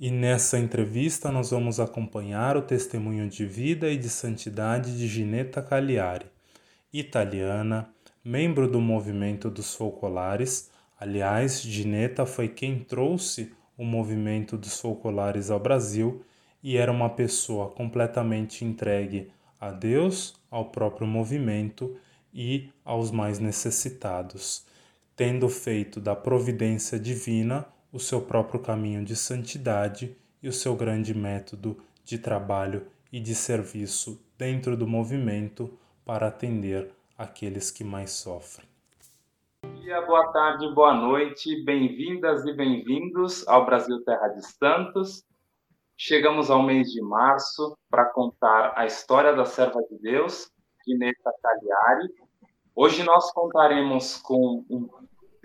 E nessa entrevista nós vamos acompanhar o testemunho de vida e de santidade de Gineta Cagliari, italiana, membro do movimento dos folcolares. Aliás, Gineta foi quem trouxe o movimento dos folcolares ao Brasil e era uma pessoa completamente entregue a Deus, ao próprio movimento e aos mais necessitados, tendo feito da providência divina o seu próprio caminho de santidade e o seu grande método de trabalho e de serviço dentro do movimento para atender aqueles que mais sofrem. Bom dia, boa tarde, boa noite, bem-vindas e bem-vindos ao Brasil Terra de Santos. Chegamos ao mês de março para contar a história da serva de Deus, Gineta Cagliari. Hoje nós contaremos com um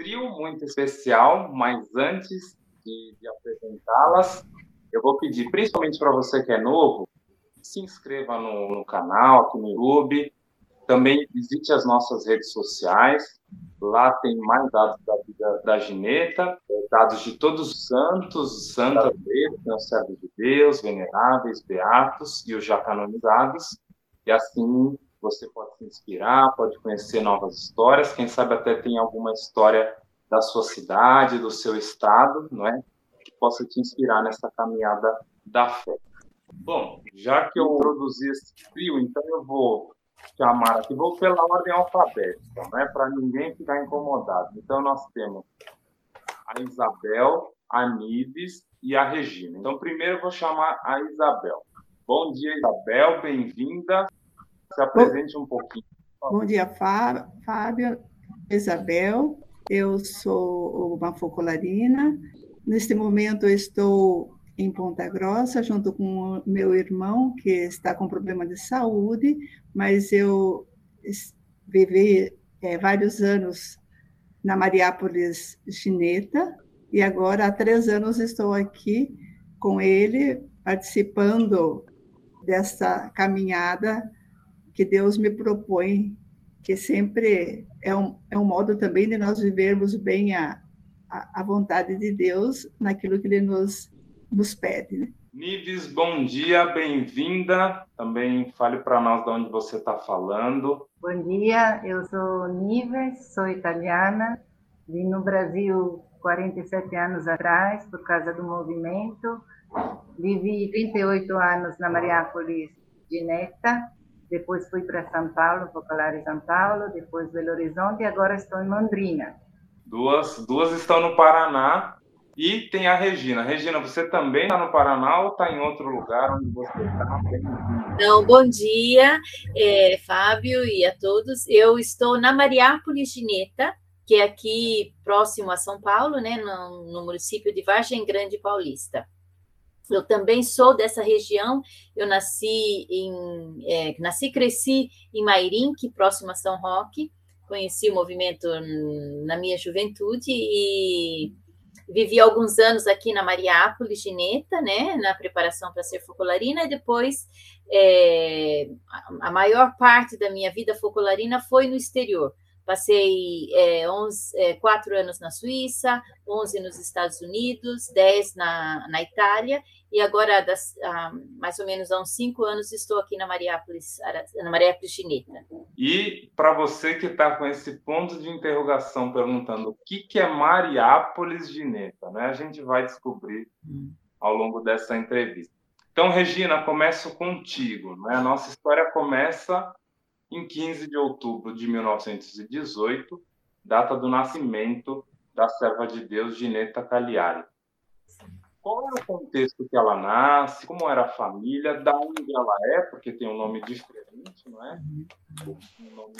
trio muito especial, mas antes de, de apresentá-las, eu vou pedir, principalmente para você que é novo, se inscreva no, no canal, aqui no YouTube, também visite as nossas redes sociais. Lá tem mais dados da vida da Gineta, é, dados de todos os santos, santas deles, os servos de Deus, veneráveis, beatos e os já canonizados. E assim você pode se inspirar, pode conhecer novas histórias. Quem sabe até tem alguma história da sua cidade, do seu estado, não é? Que possa te inspirar nessa caminhada da fé. Bom, já que eu introduzi esse frio, então eu vou chamar aqui, vou pela ordem alfabética, né, para ninguém ficar incomodado. Então, nós temos a Isabel, a Nives e a Regina. Então, primeiro eu vou chamar a Isabel. Bom dia, Isabel, bem-vinda. Se apresente um pouquinho. Bom dia, Fábio, Isabel. Eu sou uma focolarina. Neste momento, estou em Ponta Grossa, junto com meu irmão, que está com problema de saúde, mas eu vivi é, vários anos na Mariápolis Chineta, e agora há três anos estou aqui com ele, participando dessa caminhada que Deus me propõe, que sempre é um, é um modo também de nós vivermos bem a, a, a vontade de Deus naquilo que Ele nos nos pede. Né? Nives, bom dia, bem-vinda. Também fale para nós de onde você está falando. Bom dia, eu sou Nives, sou italiana, vim no Brasil 47 anos atrás por causa do movimento. Vivi 38 anos na Mariápolis de Neta, depois fui para São Paulo, Popular em São Paulo, depois Belo Horizonte e agora estou em Londrina. Duas, duas estão no Paraná e tem a Regina. Regina, você também está no Paraná ou está em outro lugar onde você está? Não, bom dia, é, Fábio e a todos. Eu estou na Mariápolis de Neta, que é aqui próximo a São Paulo, né, no, no município de Vargem Grande Paulista. Eu também sou dessa região. Eu nasci em, é, nasci, cresci em Mairim, próximo a São Roque. Conheci o movimento na minha juventude e vivi alguns anos aqui na Mariápolis, Gineta, né, na preparação para ser focolarina, e depois é, a maior parte da minha vida focolarina foi no exterior. Passei é, 11, é, quatro anos na Suíça, 11 nos Estados Unidos, 10 na, na Itália, e agora, das, ah, mais ou menos há uns cinco anos, estou aqui na Mariápolis, na Mariápolis Chineta. E para você que está com esse ponto de interrogação perguntando o que, que é Mariápolis Gineta, né? a gente vai descobrir hum. ao longo dessa entrevista. Então, Regina, começo contigo. Né? A nossa história começa em 15 de outubro de 1918, data do nascimento da serva de Deus Gineta Cagliari. Qual era o contexto que ela nasce, como era a família, da onde ela é, porque tem um nome diferente, não é? Um nome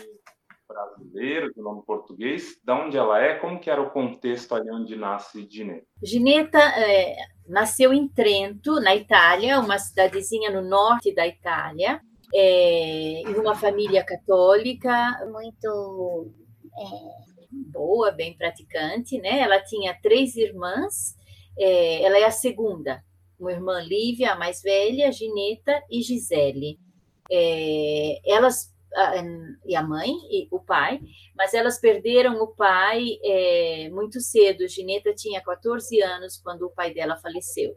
brasileiro, um nome português, da onde ela é, como que era o contexto ali onde nasce Gineta? Gineta é, nasceu em Trento, na Itália, uma cidadezinha no norte da Itália, é, em uma família católica muito é, boa, bem praticante, né? Ela tinha três irmãs, é, ela é a segunda, uma irmã Lívia, a mais velha, Gineta e Gisele. É, elas e a mãe e o pai, mas elas perderam o pai é, muito cedo. Gineta tinha 14 anos quando o pai dela faleceu.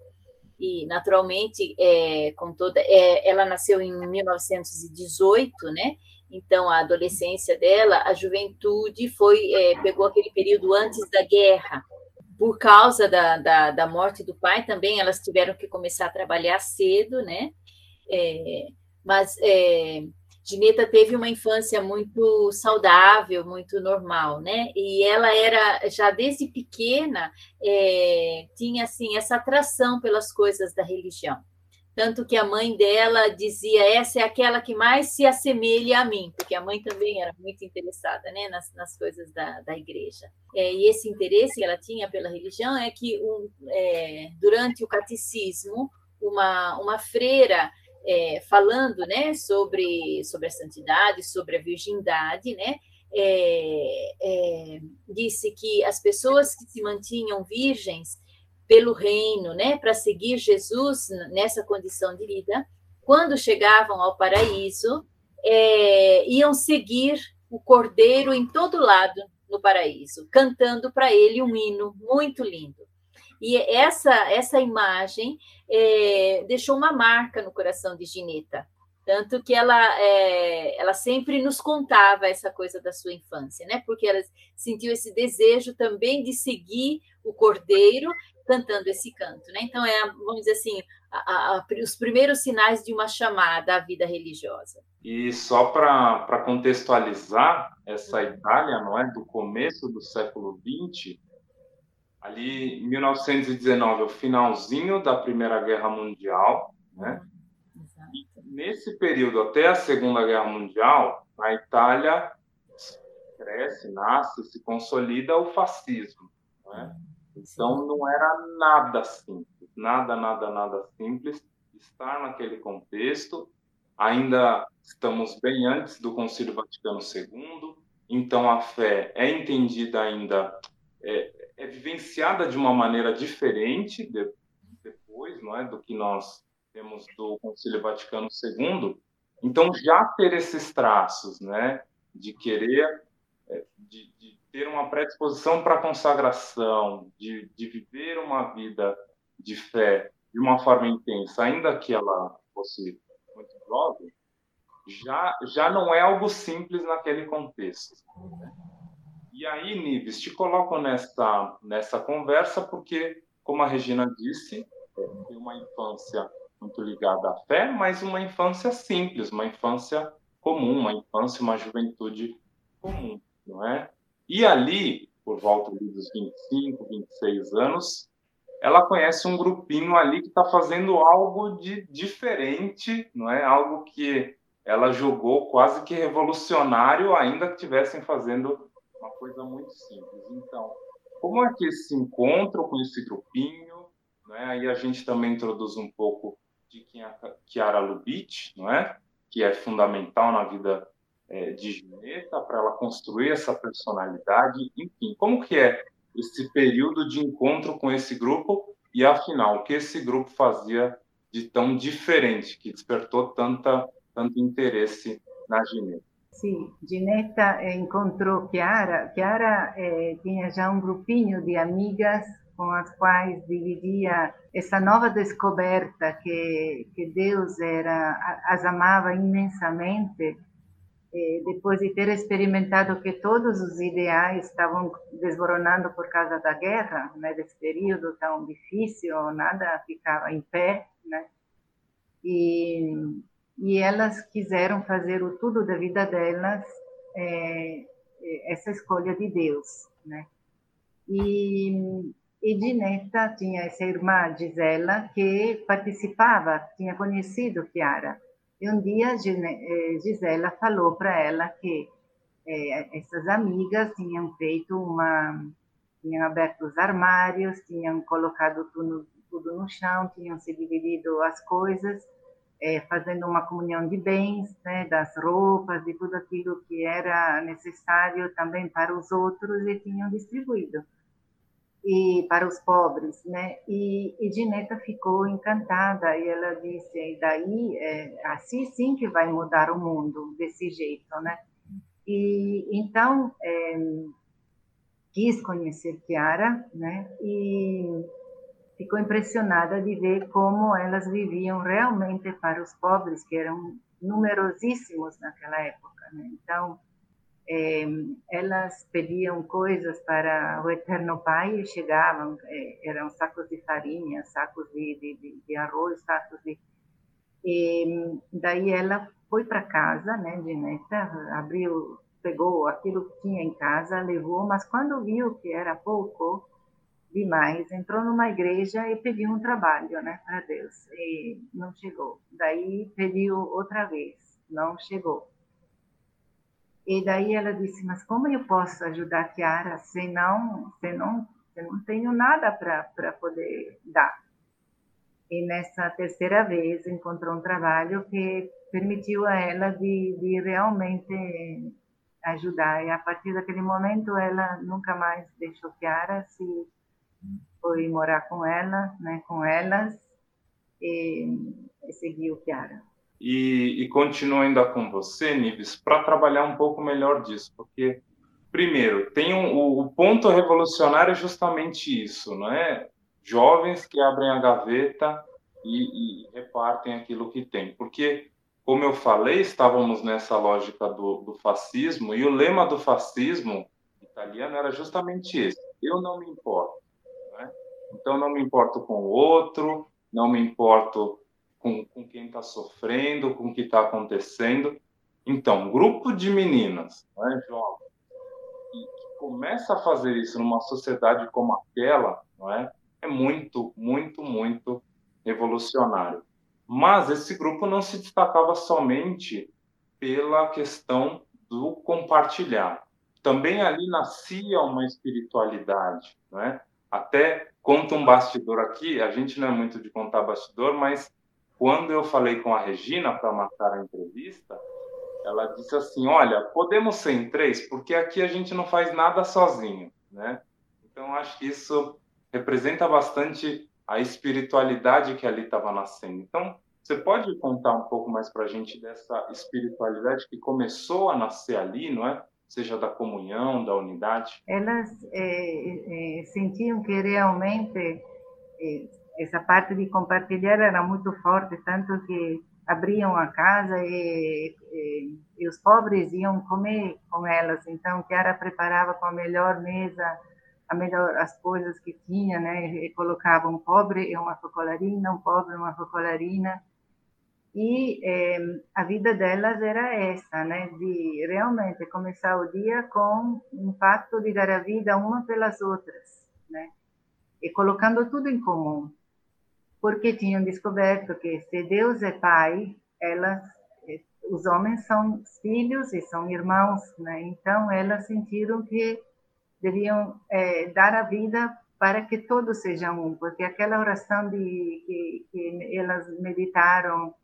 E naturalmente, é, com toda, é, ela nasceu em 1918, né? Então, a adolescência dela, a juventude foi é, pegou aquele período antes da guerra. Por causa da, da, da, morte do pai, também elas tiveram que começar a trabalhar cedo, né? É, mas é, Gineta teve uma infância muito saudável, muito normal, né? E ela era já desde pequena é, tinha assim essa atração pelas coisas da religião, tanto que a mãe dela dizia essa é aquela que mais se assemelha a mim, porque a mãe também era muito interessada, né, nas, nas coisas da, da igreja. É, e esse interesse que ela tinha pela religião é que um, é, durante o catecismo uma uma freira é, falando né, sobre, sobre a santidade, sobre a virgindade, né, é, é, disse que as pessoas que se mantinham virgens pelo reino, né, para seguir Jesus nessa condição de vida, quando chegavam ao paraíso, é, iam seguir o cordeiro em todo lado no paraíso, cantando para ele um hino muito lindo. E essa, essa imagem é, deixou uma marca no coração de Gineta. Tanto que ela, é, ela sempre nos contava essa coisa da sua infância, né? Porque ela sentiu esse desejo também de seguir o cordeiro cantando esse canto, né? Então, é, vamos dizer assim, a, a, os primeiros sinais de uma chamada à vida religiosa. E só para contextualizar essa Itália, não é, do começo do século XX, ali em 1919, o finalzinho da Primeira Guerra Mundial, né? nesse período até a Segunda Guerra Mundial, na Itália cresce, nasce, se consolida o fascismo, né? Então não era nada simples, nada, nada, nada simples estar naquele contexto. Ainda estamos bem antes do Concílio Vaticano II, então a fé é entendida ainda é, é vivenciada de uma maneira diferente de, depois, não é, do que nós temos do Concílio Vaticano II. Então, já ter esses traços, né, de querer, é, de, de ter uma predisposição para a consagração, de, de viver uma vida de fé de uma forma intensa, ainda que ela fosse muito jovem, já, já não é algo simples naquele contexto. Né? E aí, Nives, te coloco nessa, nessa conversa porque, como a Regina disse, tem uma infância muito ligada à fé, mas uma infância simples, uma infância comum, uma infância, uma juventude comum, não é? E ali, por volta dos 25, 26 anos, ela conhece um grupinho ali que está fazendo algo de diferente, não é? Algo que ela julgou quase que revolucionário, ainda que estivessem fazendo uma coisa muito simples. Então, como é que esse encontro com esse grupinho, né? Aí a gente também introduz um pouco de quem é Chiara Lubitsch, não é? Que é fundamental na vida é, de Gineta para ela construir essa personalidade. Enfim, como que é esse período de encontro com esse grupo e afinal o que esse grupo fazia de tão diferente que despertou tanta tanto interesse na Gineta? Sim, Ginetta eh, encontrou Chiara. Chiara eh, tinha já um grupinho de amigas com as quais dividia essa nova descoberta que, que Deus era as amava imensamente eh, depois de ter experimentado que todos os ideais estavam desmoronando por causa da guerra, né, desse período tão difícil, nada ficava em pé, né? E e elas quiseram fazer o tudo da vida delas é, é, essa escolha de Deus, né? E, e tinha essa irmã Gisela que participava, tinha conhecido Chiara. E um dia é, Gisela falou para ela que é, essas amigas tinham feito uma, tinham aberto os armários, tinham colocado tudo, tudo no chão, tinham se dividido as coisas é, fazendo uma comunhão de bens, né, das roupas, de tudo aquilo que era necessário também para os outros e tinham distribuído e para os pobres, né? E, e Gineta ficou encantada e ela disse, e daí é, assim sim que vai mudar o mundo desse jeito, né? E então é, quis conhecer Chiara, né? E ficou impressionada de ver como elas viviam realmente para os pobres, que eram numerosíssimos naquela época. Né? Então, é, elas pediam coisas para o Eterno Pai e chegavam, é, eram sacos de farinha, sacos de, de, de arroz, sacos de... E daí ela foi para casa, né, de neta, abriu, pegou aquilo que tinha em casa, levou, mas quando viu que era pouco demais, entrou numa igreja e pediu um trabalho, né, para Deus, e não chegou. Daí pediu outra vez, não chegou. E daí ela disse, mas como eu posso ajudar a Kiara se não, se não, se não tenho nada para poder dar? E nessa terceira vez encontrou um trabalho que permitiu a ela de, de realmente ajudar. E a partir daquele momento ela nunca mais deixou Kiara, se foi morar com ela, né, com elas e, e seguiu Kiara e, e continuo ainda com você, Nibes, para trabalhar um pouco melhor disso, porque, primeiro, tem um, o, o, ponto revolucionário é justamente isso, não é? Jovens que abrem a gaveta e, e repartem aquilo que tem, porque, como eu falei, estávamos nessa lógica do, do fascismo, e o lema do fascismo italiano era justamente esse, eu não me importo? Então, não me importo com o outro, não me importo com, com quem está sofrendo, com o que está acontecendo. Então, grupo de meninas, né, jovens, que começa a fazer isso numa sociedade como aquela, não é? É muito, muito, muito revolucionário. Mas esse grupo não se destacava somente pela questão do compartilhar. Também ali nascia uma espiritualidade, né? Até conta um bastidor aqui, a gente não é muito de contar bastidor, mas quando eu falei com a Regina para marcar a entrevista, ela disse assim: Olha, podemos ser em três, porque aqui a gente não faz nada sozinho, né? Então, acho que isso representa bastante a espiritualidade que ali estava nascendo. Então, você pode contar um pouco mais para a gente dessa espiritualidade que começou a nascer ali, não é? Seja da comunhão, da unidade? Elas é, é, sentiam que realmente essa parte de compartilhar era muito forte, tanto que abriam a casa e, e, e, os pobres iam comer com elas. Então, Kiara preparava com a melhor mesa, a melhor as coisas que tinha, né? E colocava um pobre e uma focolarina, um pobre e uma focolarina. E eh, a vida delas era essa, né? De realmente começar o dia com um pacto de dar a vida uma pelas outras, né? E colocando tudo em comum porque tinham descoberto que se Deus é pai, elas, eh, os homens são filhos e são irmãos, né? Então elas sentiram que deviam é, dar a vida para que todos sejam um, porque aquela oração de que, que elas meditaram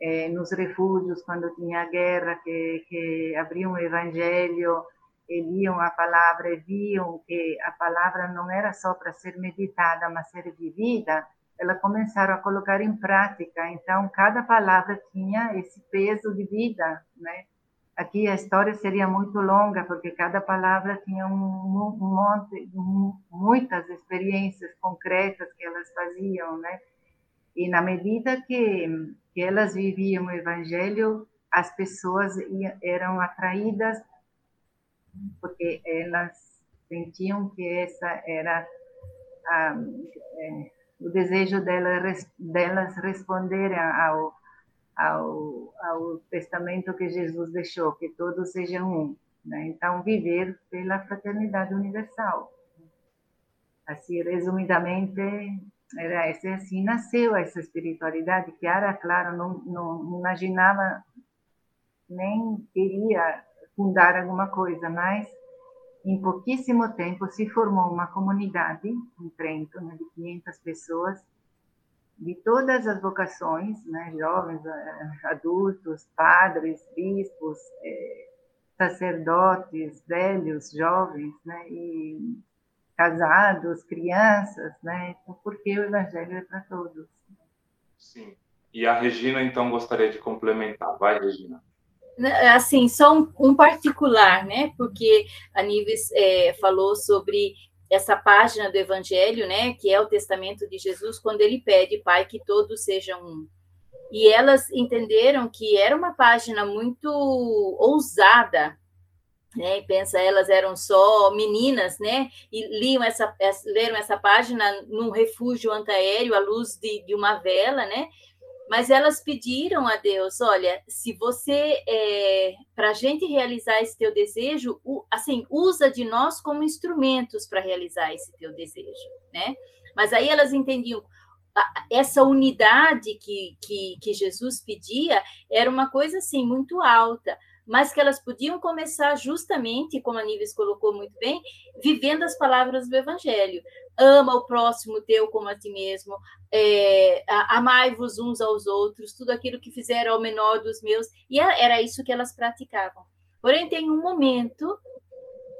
é, nos refúgios quando tinha guerra, que, que abriam o Evangelho, e liam a palavra e viam que a palavra não era só para ser meditada, mas ser vivida, elas começaram a colocar em prática. Então, cada palavra tinha esse peso de vida, né? Aqui a história seria muito longa, porque cada palavra tinha um, monte, muitas experiências concretas que elas faziam, né? E na medida que, que elas viviam o evangelho, as pessoas eram atraídas, porque elas sentiam que essa era a, é, o desejo delas, delas responderem ao, ao, ao testamento que Jesus deixou, que todos sejam um. Né? Então, viver pela fraternidade universal. Assim, resumidamente, era esse, assim nasceu essa espiritualidade que era, claro, não, não imaginava nem queria fundar alguma coisa, mas em pouquíssimo tempo se formou uma comunidade em Trento, né, de 500 pessoas, de todas as vocações, né, jovens, eh, adultos, padres, bispos, eh, sacerdotes, velhos, jovens, né, e casados, crianças, né, porque o evangelho é para todos. Sim. E a Regina, então, gostaria de complementar. Vai, Regina. Né, assim, só um, um particular, né? Porque a Nives é, falou sobre essa página do Evangelho, né, que é o testamento de Jesus, quando ele pede, Pai, que todos sejam um. E elas entenderam que era uma página muito ousada, né? Pensa, elas eram só meninas, né? E liam essa, leram essa página num refúgio antiaéreo à luz de, de uma vela, né? Mas elas pediram a Deus, olha, se você, é, para a gente realizar esse teu desejo, assim, usa de nós como instrumentos para realizar esse teu desejo, né? Mas aí elas entendiam, essa unidade que, que, que Jesus pedia era uma coisa, assim, muito alta, mas que elas podiam começar justamente, como a Nives colocou muito bem, vivendo as palavras do Evangelho. Ama o próximo teu como a ti mesmo, é, amai-vos uns aos outros, tudo aquilo que fizeram ao menor dos meus, e era isso que elas praticavam. Porém, tem um momento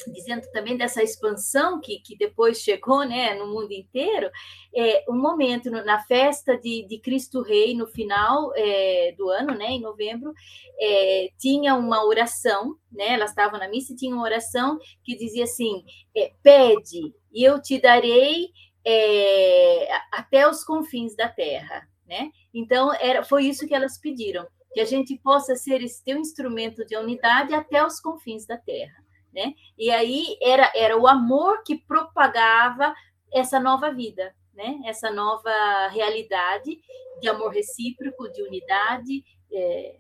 dizendo também dessa expansão que, que depois chegou né, no mundo inteiro, é, um momento na festa de, de Cristo Rei, no final é, do ano, né, em novembro, é, tinha uma oração, né, elas estavam na missa e tinha uma oração que dizia assim, é, pede e eu te darei é, até os confins da terra, né? Então, era, foi isso que elas pediram, que a gente possa ser esse teu instrumento de unidade até os confins da terra né? E aí era, era o amor que propagava essa nova vida, né? Essa nova realidade de amor recíproco, de unidade, é,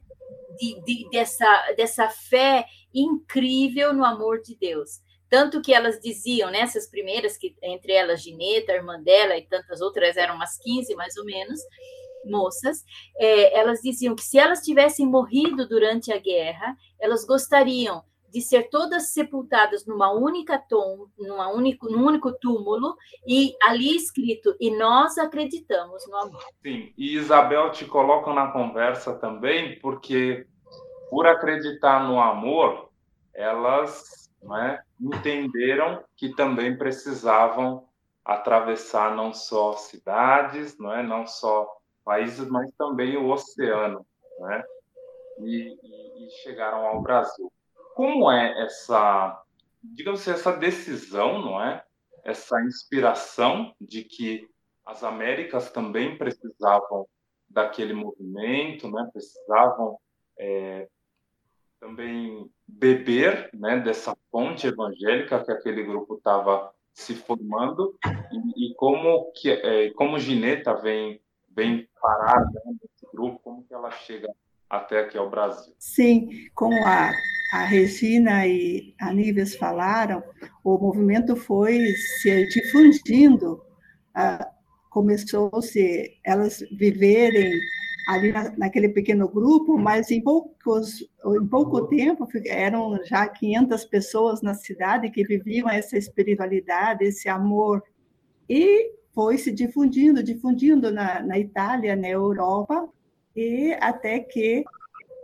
de, de, dessa, dessa fé incrível no amor de Deus. Tanto que elas diziam, nessas né, primeiras, que entre elas Gineta, irmã dela e tantas outras, eram umas 15 mais ou menos, moças, é, elas diziam que se elas tivessem morrido durante a guerra, elas gostariam de ser todas sepultadas numa única tom, numa único, num único túmulo, e ali escrito, e nós acreditamos no amor. Sim, e Isabel te coloca na conversa também, porque por acreditar no amor, elas né, entenderam que também precisavam atravessar não só cidades, não é, não só países, mas também o oceano, né? E, e, e chegaram ao Brasil como é essa, digamos assim, essa decisão, não é? Essa inspiração de que as Américas também precisavam daquele movimento, né? Precisavam é, também beber, né? Dessa fonte evangélica que aquele grupo estava se formando e, e, como que é, como Gineta vem vem parar né, nesse grupo, como que ela chega até aqui ao Brasil? Sim, como a a Regina e a Níveis falaram, o movimento foi se difundindo, ah, começou-se elas viverem ali na, naquele pequeno grupo, mas em, poucos, em pouco tempo eram já 500 pessoas na cidade que viviam essa espiritualidade, esse amor, e foi se difundindo, difundindo na, na Itália, na Europa, e até que,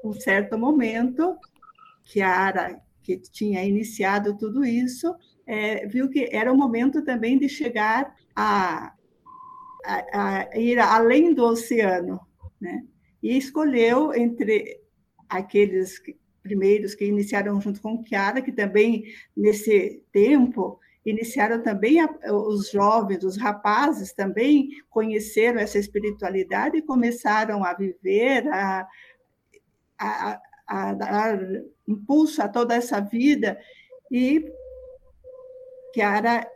um certo momento, Chiara, que tinha iniciado tudo isso, é, viu que era o momento também de chegar a, a, a ir além do oceano, né? E escolheu entre aqueles primeiros que iniciaram junto com Chiara, que também nesse tempo iniciaram também a, os jovens, os rapazes também conheceram essa espiritualidade e começaram a viver, a, a, a dar impulso a toda essa vida e Chiara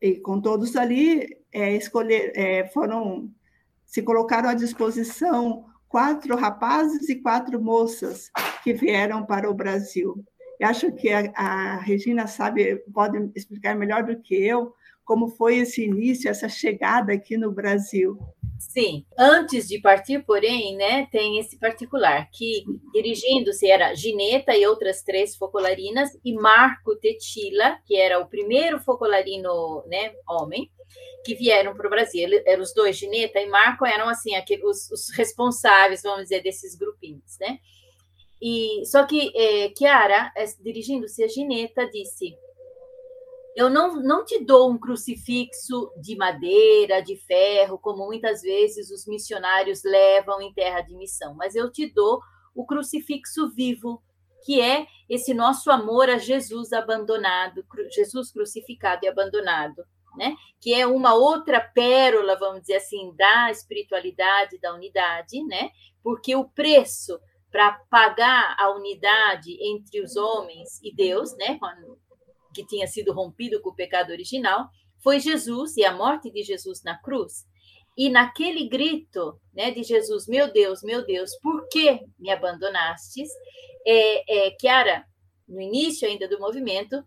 e com todos ali é, escolher é, foram se colocaram à disposição quatro rapazes e quatro moças que vieram para o Brasil. Eu acho que a, a Regina sabe pode explicar melhor do que eu como foi esse início, essa chegada aqui no Brasil. Sim, antes de partir, porém, né, tem esse particular, que dirigindo-se era Gineta e outras três focolarinas, e Marco Tetila, que era o primeiro focolarino né, homem, que vieram para o Brasil. Eram os dois, Gineta e Marco, eram assim aqueles, os, responsáveis, vamos dizer, desses grupinhos, né? E, só que é, Chiara, é, dirigindo-se a Gineta, disse: eu não, não te dou um crucifixo de madeira, de ferro, como muitas vezes os missionários levam em terra de missão, mas eu te dou o crucifixo vivo, que é esse nosso amor a Jesus abandonado, Jesus crucificado e abandonado, né? Que é uma outra pérola, vamos dizer assim, da espiritualidade, da unidade, né? Porque o preço para pagar a unidade entre os homens e Deus, né? Que tinha sido rompido com o pecado original, foi Jesus e a morte de Jesus na cruz. E naquele grito né, de Jesus, meu Deus, meu Deus, por que me abandonastes? É, é, Chiara, no início ainda do movimento,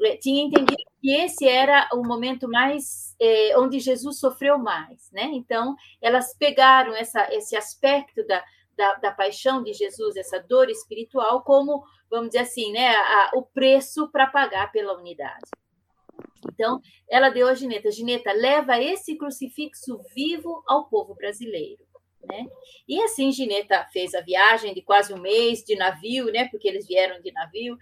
é, tinha entendido que esse era o momento mais é, onde Jesus sofreu mais, né? Então elas pegaram essa, esse aspecto da, da, da, paixão de Jesus, essa dor espiritual, como vamos dizer assim, né? A, o preço para pagar pela unidade. Então, ela deu a Gineta, Gineta, leva esse crucifixo vivo ao povo brasileiro. Né? E assim, Gineta fez a viagem de quase um mês de navio, né? porque eles vieram de navio,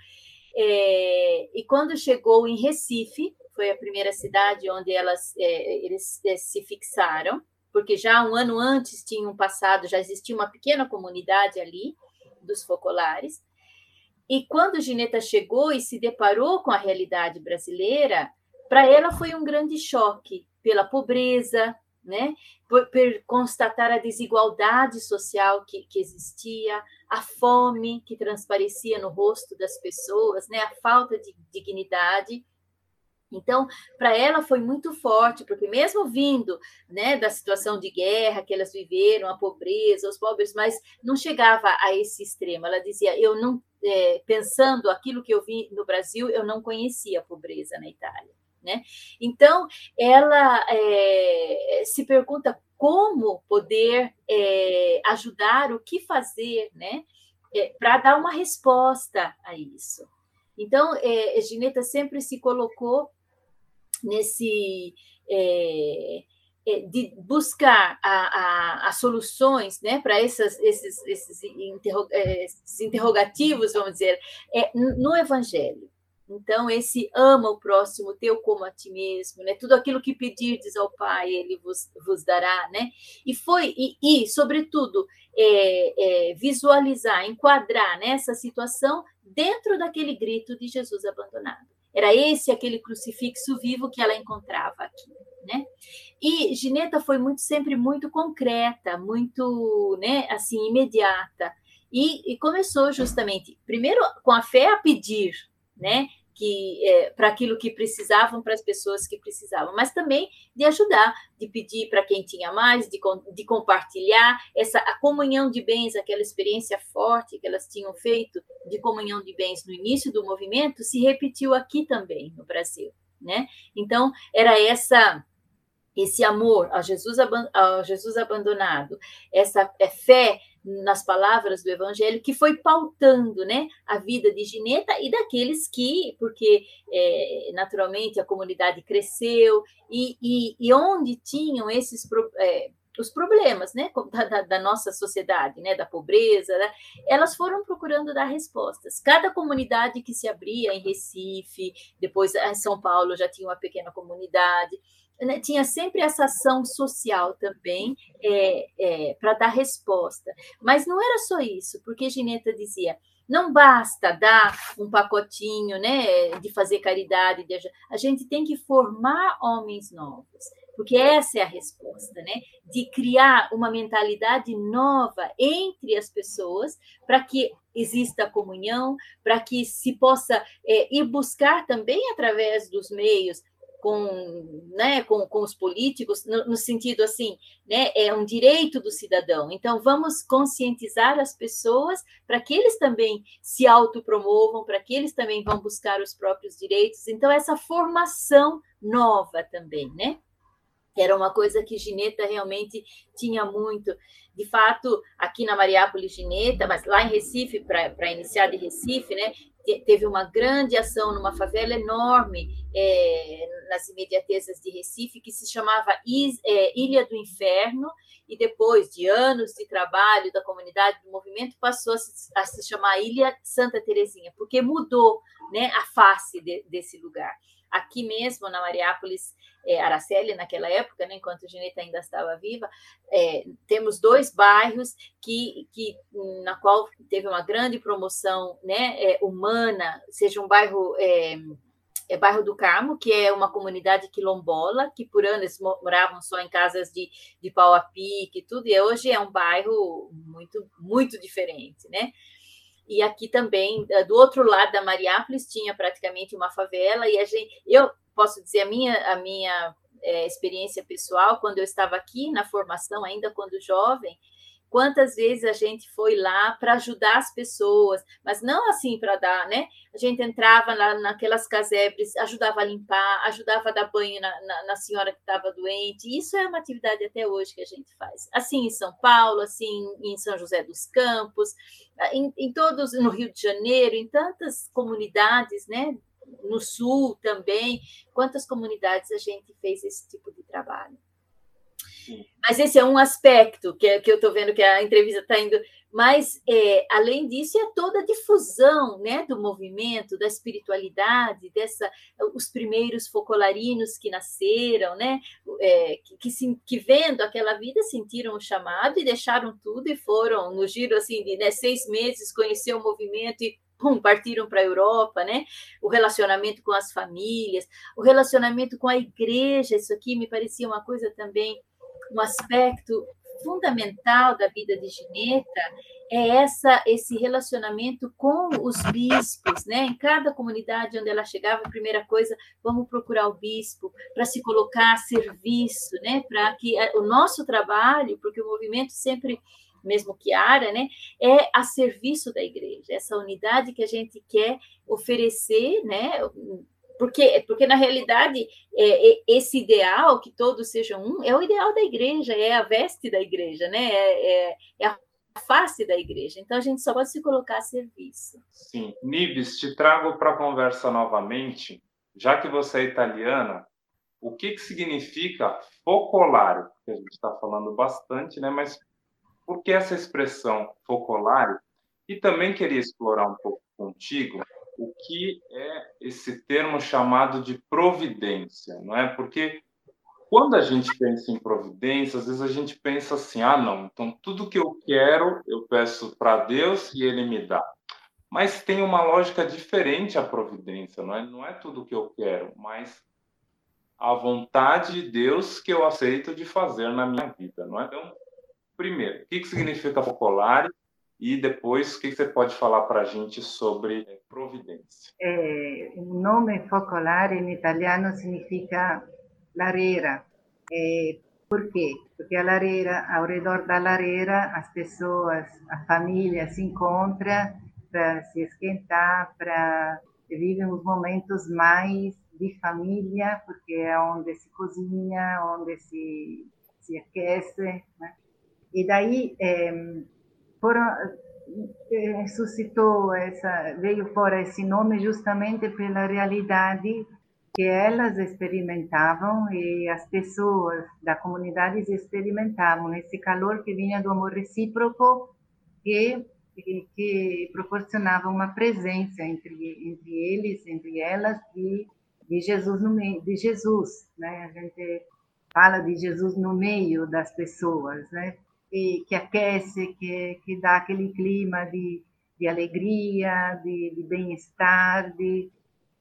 é, e quando chegou em Recife, foi a primeira cidade onde elas, é, eles é, se fixaram, porque já um ano antes tinham passado, já existia uma pequena comunidade ali dos focolares. E quando Gineta chegou e se deparou com a realidade brasileira, para ela foi um grande choque pela pobreza, né? Por, por, constatar a desigualdade social que, que, existia, a fome que transparecia no rosto das pessoas, né? a falta de dignidade. Então, para ela foi muito forte, porque mesmo vindo né, da situação de guerra que elas viveram, a pobreza, os pobres, mas não chegava a esse extremo. Ela dizia: eu não, é, pensando aquilo que eu vi no Brasil, eu não conhecia a pobreza na Itália. Né? Então, ela é, se pergunta como poder é, ajudar, o que fazer, né? É, para dar uma resposta a isso. Então, é, Gineta sempre se colocou nesse é, é, de buscar as soluções né, para esses, esses, interrog, esses interrogativos, vamos dizer, no Evangelho. Então, esse ama o próximo teu como a ti mesmo, né? Tudo aquilo que pedirdes ao Pai, Ele vos, vos dará, né? E foi, e, e sobretudo, é, é, visualizar, enquadrar nessa situação dentro daquele grito de Jesus abandonado. Era esse aquele crucifixo vivo que ela encontrava aqui, né? E Gineta foi muito sempre muito concreta, muito, né, assim, imediata. E, e começou justamente, primeiro com a fé a pedir, né? Que é, para aquilo que precisavam, para as pessoas que precisavam, mas também de ajudar, de pedir para quem tinha mais, de, de compartilhar essa a comunhão de bens, aquela experiência forte que elas tinham feito de comunhão de bens no início do movimento, se repetiu aqui também no Brasil, né? Então era essa esse amor ao Jesus, ao Jesus abandonado, essa é, fé nas palavras do Evangelho, que foi pautando né, a vida de Gineta e daqueles que, porque é, naturalmente a comunidade cresceu, e, e, e onde tinham esses é, os problemas né, da, da, nossa sociedade, né, da pobreza, né, elas foram procurando dar respostas. Cada comunidade que se abria em Recife, depois em São Paulo já tinha uma pequena comunidade, né, tinha sempre essa ação social também é, é, para dar resposta. Mas não era só isso, porque Gineta dizia: não basta dar um pacotinho né, de fazer caridade, de... a gente tem que formar homens novos, porque essa é a resposta, né? De criar uma mentalidade nova entre as pessoas para que exista comunhão, para que se possa é, ir buscar também através dos meios com, né, com, com os políticos, no, no, sentido assim, né, é um direito do cidadão. Então, vamos conscientizar as pessoas para que eles também se autopromovam, para que eles também vão buscar os próprios direitos. Então, essa formação nova também, né? Era uma coisa que Gineta realmente tinha muito. De fato, aqui na Mariápolis Gineta, mas lá em Recife, para iniciar de Recife, né, teve uma grande ação numa favela enorme é, nas imediatezas de Recife, que se chamava é, Ilha do Inferno, e depois de anos de trabalho da comunidade, do movimento, passou a se, a se chamar Ilha Santa Terezinha, porque mudou né, a face de, desse lugar. Aqui mesmo, na Mariápolis, é, Araceli naquela época, né, enquanto Gineta ainda estava viva, é, temos dois bairros que, que na qual teve uma grande promoção né, é, humana, seja um bairro é, é bairro do Carmo, que é uma comunidade quilombola, que por anos moravam só em casas de, de pau a pique e tudo, e hoje é um bairro muito, muito diferente, né? E aqui também, eh, do outro lado da Mariápolis, tinha praticamente uma favela, e a gente, eu posso dizer a minha, a minha é, experiência pessoal, quando eu estava aqui na formação, ainda quando jovem, Quantas vezes a gente foi lá para ajudar as pessoas, mas não assim para dar, né? A gente entrava lá naquelas casebres, ajudava a limpar, ajudava a dar banho na, na, na senhora que estava doente. Isso é uma atividade até hoje que a gente faz. Assim em São Paulo, assim em São José dos Campos, em, em todos, no Rio de Janeiro, em tantas comunidades, né? No Sul também. Quantas comunidades a gente fez esse tipo de trabalho? Mas esse é um aspecto que, que eu estou vendo que a entrevista está indo. Mas, é, além disso, é toda a difusão né, do movimento, da espiritualidade, dessa, os primeiros focolarinos que nasceram, né, é, que, que, se, que, vendo aquela vida sentiram o chamado e deixaram tudo e foram, no giro assim, de né, seis meses, conhecer o movimento e partiram para a Europa, né? O relacionamento com as famílias, o relacionamento com a igreja, isso aqui me parecia uma coisa também um aspecto fundamental da vida de Gineta é essa esse relacionamento com os bispos, né? Em cada comunidade onde ela chegava, a primeira coisa, vamos procurar o bispo para se colocar a serviço, né? Para que o nosso trabalho, porque o movimento sempre mesmo que área, né, é a serviço da igreja, essa unidade que a gente quer oferecer, né, porque, porque na realidade, é, é, esse ideal, que todos sejam um, é o ideal da igreja, é a veste da igreja, né? É, é, é a face da igreja. Então, a gente só pode se colocar a serviço. Sim. Nives, te trago para a conversa novamente. Já que você é italiana, o que, que significa focolário? Porque a gente está falando bastante, né? Mas por que essa expressão focolário? E também queria explorar um pouco contigo o que é esse termo chamado de providência, não é? Porque quando a gente pensa em providência, às vezes a gente pensa assim: ah, não, então tudo que eu quero eu peço para Deus e Ele me dá. Mas tem uma lógica diferente a providência, não é? Não é tudo que eu quero, mas a vontade de Deus que eu aceito de fazer na minha vida, não é? Então, primeiro, o que, que significa popular e depois, o que você pode falar para a gente sobre eh, providência? É, o nome focolare em italiano significa lareira. É, por quê? Porque a lareira, ao redor da lareira, as pessoas, a família se encontra para se esquentar, para viver os momentos mais de família, porque é onde se cozinha, onde se, se aquece. Né? E daí é, foram, eh, suscitou essa, veio fora esse nome justamente pela realidade que elas experimentavam e as pessoas da comunidade experimentavam esse calor que vinha do amor recíproco que que proporcionava uma presença entre entre eles entre elas de, de Jesus no meio de Jesus né? A gente fala de Jesus no meio das pessoas né que, que aquece, que, que dá aquele clima de, de alegria, de, de bem-estar, de,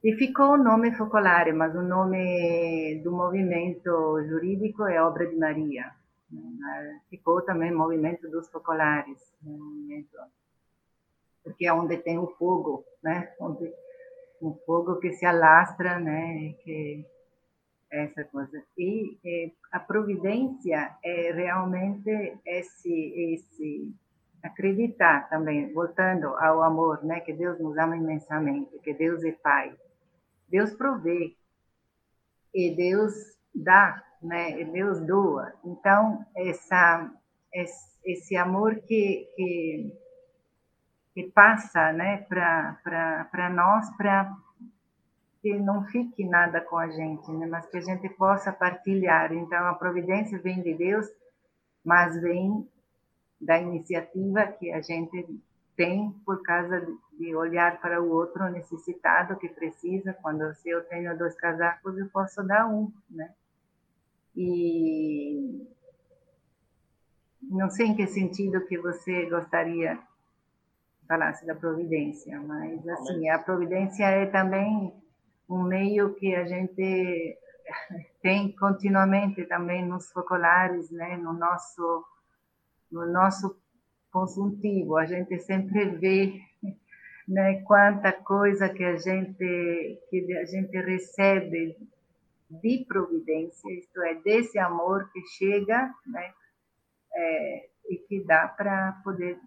e ficou o nome Focolare, mas o nome do movimento jurídico é Obra de Maria. Né? Ficou também Movimento dos Focolares, né? porque é onde tem o fogo, né? Onde, um fogo que se alastra, né? Que essa coisa. E é, a providência é realmente esse, esse acreditar também, voltando ao amor, né, que Deus nos ama imensamente, que Deus é Pai. Deus provê e Deus dá, né, e Deus doa. Então, essa, esse amor que, que, que passa né, para nós, para que não fique nada com a gente, né? mas que a gente possa partilhar. Então, a providência vem de Deus, mas vem da iniciativa que a gente tem por causa de olhar para o outro necessitado que precisa. Quando se eu tenho dois casacos, eu posso dar um, né? E não sei em que sentido que você gostaria falasse da providência, mas assim, a providência é também um meio que a gente tem continuamente também nos focolares, né, no nosso no nosso consultivo, a gente sempre vê né, quanta coisa que a gente que a gente recebe de providência, isto é, desse amor que chega, né, é, e que dá para poder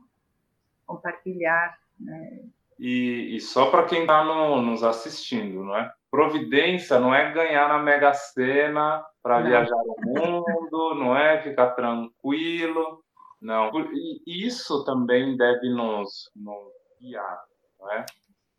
compartilhar. Né. E, e só para quem está no, nos assistindo, não é? Providência não é ganhar na Mega Sena para viajar o mundo, não é ficar tranquilo, não. E isso também deve nos, nos guiar, não é?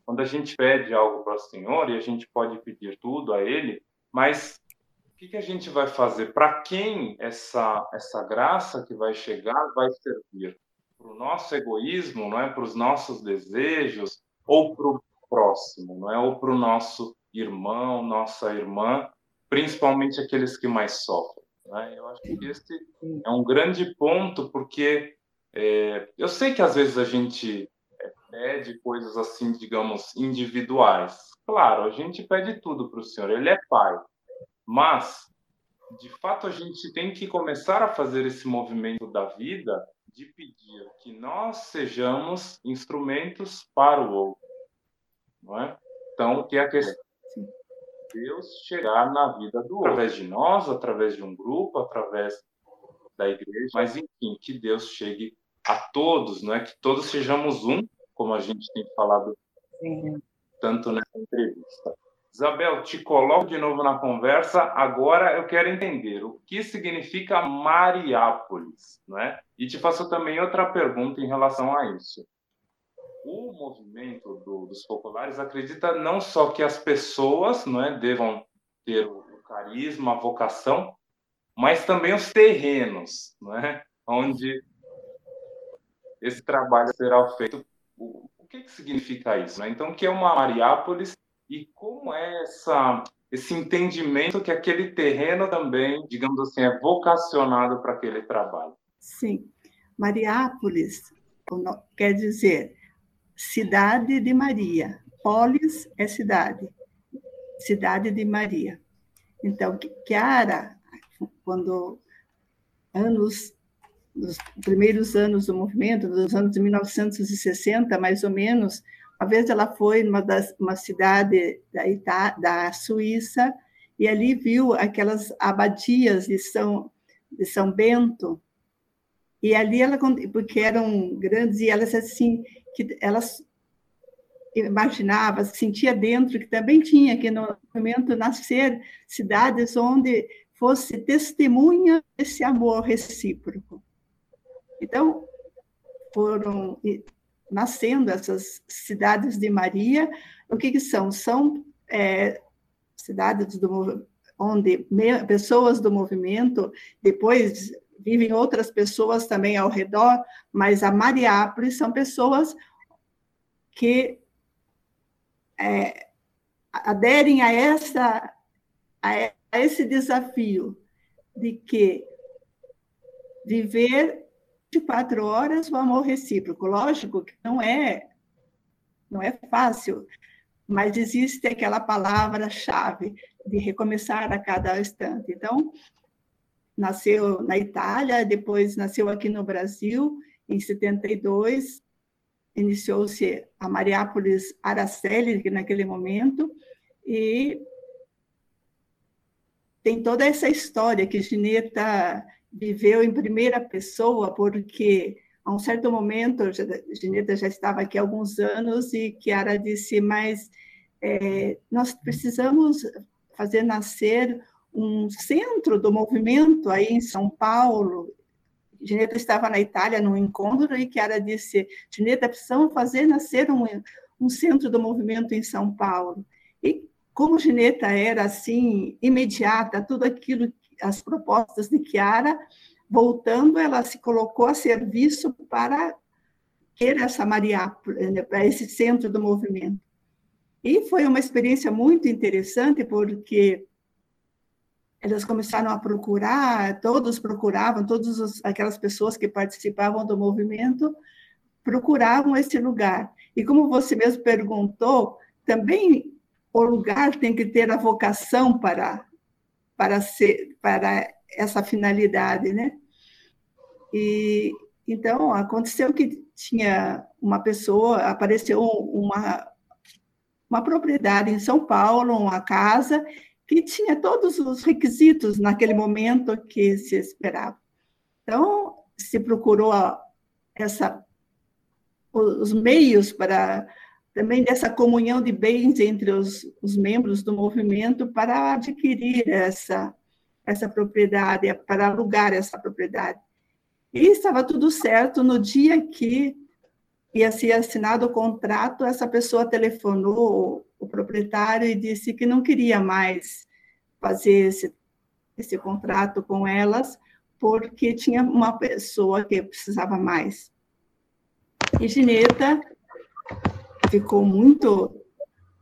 Quando a gente pede algo para o Senhor e a gente pode pedir tudo a Ele, mas o que, que a gente vai fazer? Para quem essa, essa graça que vai chegar vai servir? Para o nosso egoísmo, não é? Para os nossos desejos ou para o próximo, não é? Ou para o nosso irmão, nossa irmã, principalmente aqueles que mais sofrem. Né? Eu acho que esse é um grande ponto, porque é, eu sei que às vezes a gente é, pede coisas assim, digamos, individuais, Claro, a gente pede tudo para o Senhor, Ele é Pai. Mas, de fato, a gente tem que começar a fazer esse movimento da vida de pedir que nós sejamos instrumentos para o outro. Não é? Então, que é a questão Deus chegar na vida do outro, através de nós, através de um grupo, através da igreja, mas enfim, que Deus chegue a todos, não é? Que todos sejamos um, como a gente tem falado Sim tanto nessa entrevista. Isabel, te coloco de novo na conversa. Agora eu quero entender o que significa Mariápolis, não é? E te faço também outra pergunta em relação a isso. O movimento do, dos populares acredita não só que as pessoas, não é, devam ter o carisma, a vocação, mas também os terrenos, não é, onde esse trabalho será feito que, que significa isso? Né? Então, o que é uma Mariápolis e como é essa, esse entendimento que aquele terreno também, digamos assim, é vocacionado para aquele trabalho? Sim. Mariápolis quer dizer cidade de Maria. Polis é cidade, cidade de Maria. Então, Chiara, quando anos nos primeiros anos do movimento, nos anos de 1960, mais ou menos, uma vez ela foi numa das, uma cidade da, Ita, da Suíça e ali viu aquelas abadias de São, de São Bento, e ali ela, porque eram grandes, e ela assim, que elas imaginava, sentia dentro que também tinha aqui no movimento nascer cidades onde fosse testemunha desse amor recíproco. Então, foram nascendo essas cidades de Maria. O que, que são? São é, cidades do, onde pessoas do movimento, depois vivem outras pessoas também ao redor, mas a Mariápolis são pessoas que é, aderem a, essa, a esse desafio de que viver 24 horas o amor recíproco. Lógico que não é, não é fácil, mas existe aquela palavra-chave de recomeçar a cada instante. Então, nasceu na Itália, depois nasceu aqui no Brasil, em 72, iniciou-se a Mariápolis Araceli, naquele momento, e tem toda essa história que Gineta viveu em primeira pessoa, porque a um certo momento, Gineta já estava aqui há alguns anos, e Chiara disse, mas é, nós precisamos fazer nascer um centro do movimento aí em São Paulo. Gineta estava na Itália num encontro e Chiara disse, Gineta, precisamos fazer nascer um, um centro do movimento em São Paulo. E como Gineta era assim, imediata, tudo aquilo as propostas de Chiara, voltando, ela se colocou a serviço para ter essa Maria, né, para esse centro do movimento. E foi uma experiência muito interessante, porque elas começaram a procurar, todos procuravam, todas aquelas pessoas que participavam do movimento procuravam esse lugar. E como você mesmo perguntou, também o lugar tem que ter a vocação para para ser para essa finalidade, né? E então aconteceu que tinha uma pessoa, apareceu uma uma propriedade em São Paulo, uma casa que tinha todos os requisitos naquele momento que se esperava. Então, se procurou essa, os meios para também dessa comunhão de bens entre os, os membros do movimento para adquirir essa, essa propriedade, para alugar essa propriedade. E estava tudo certo no dia que ia ser assinado o contrato, essa pessoa telefonou o proprietário e disse que não queria mais fazer esse, esse contrato com elas, porque tinha uma pessoa que precisava mais. E Gineta ficou muito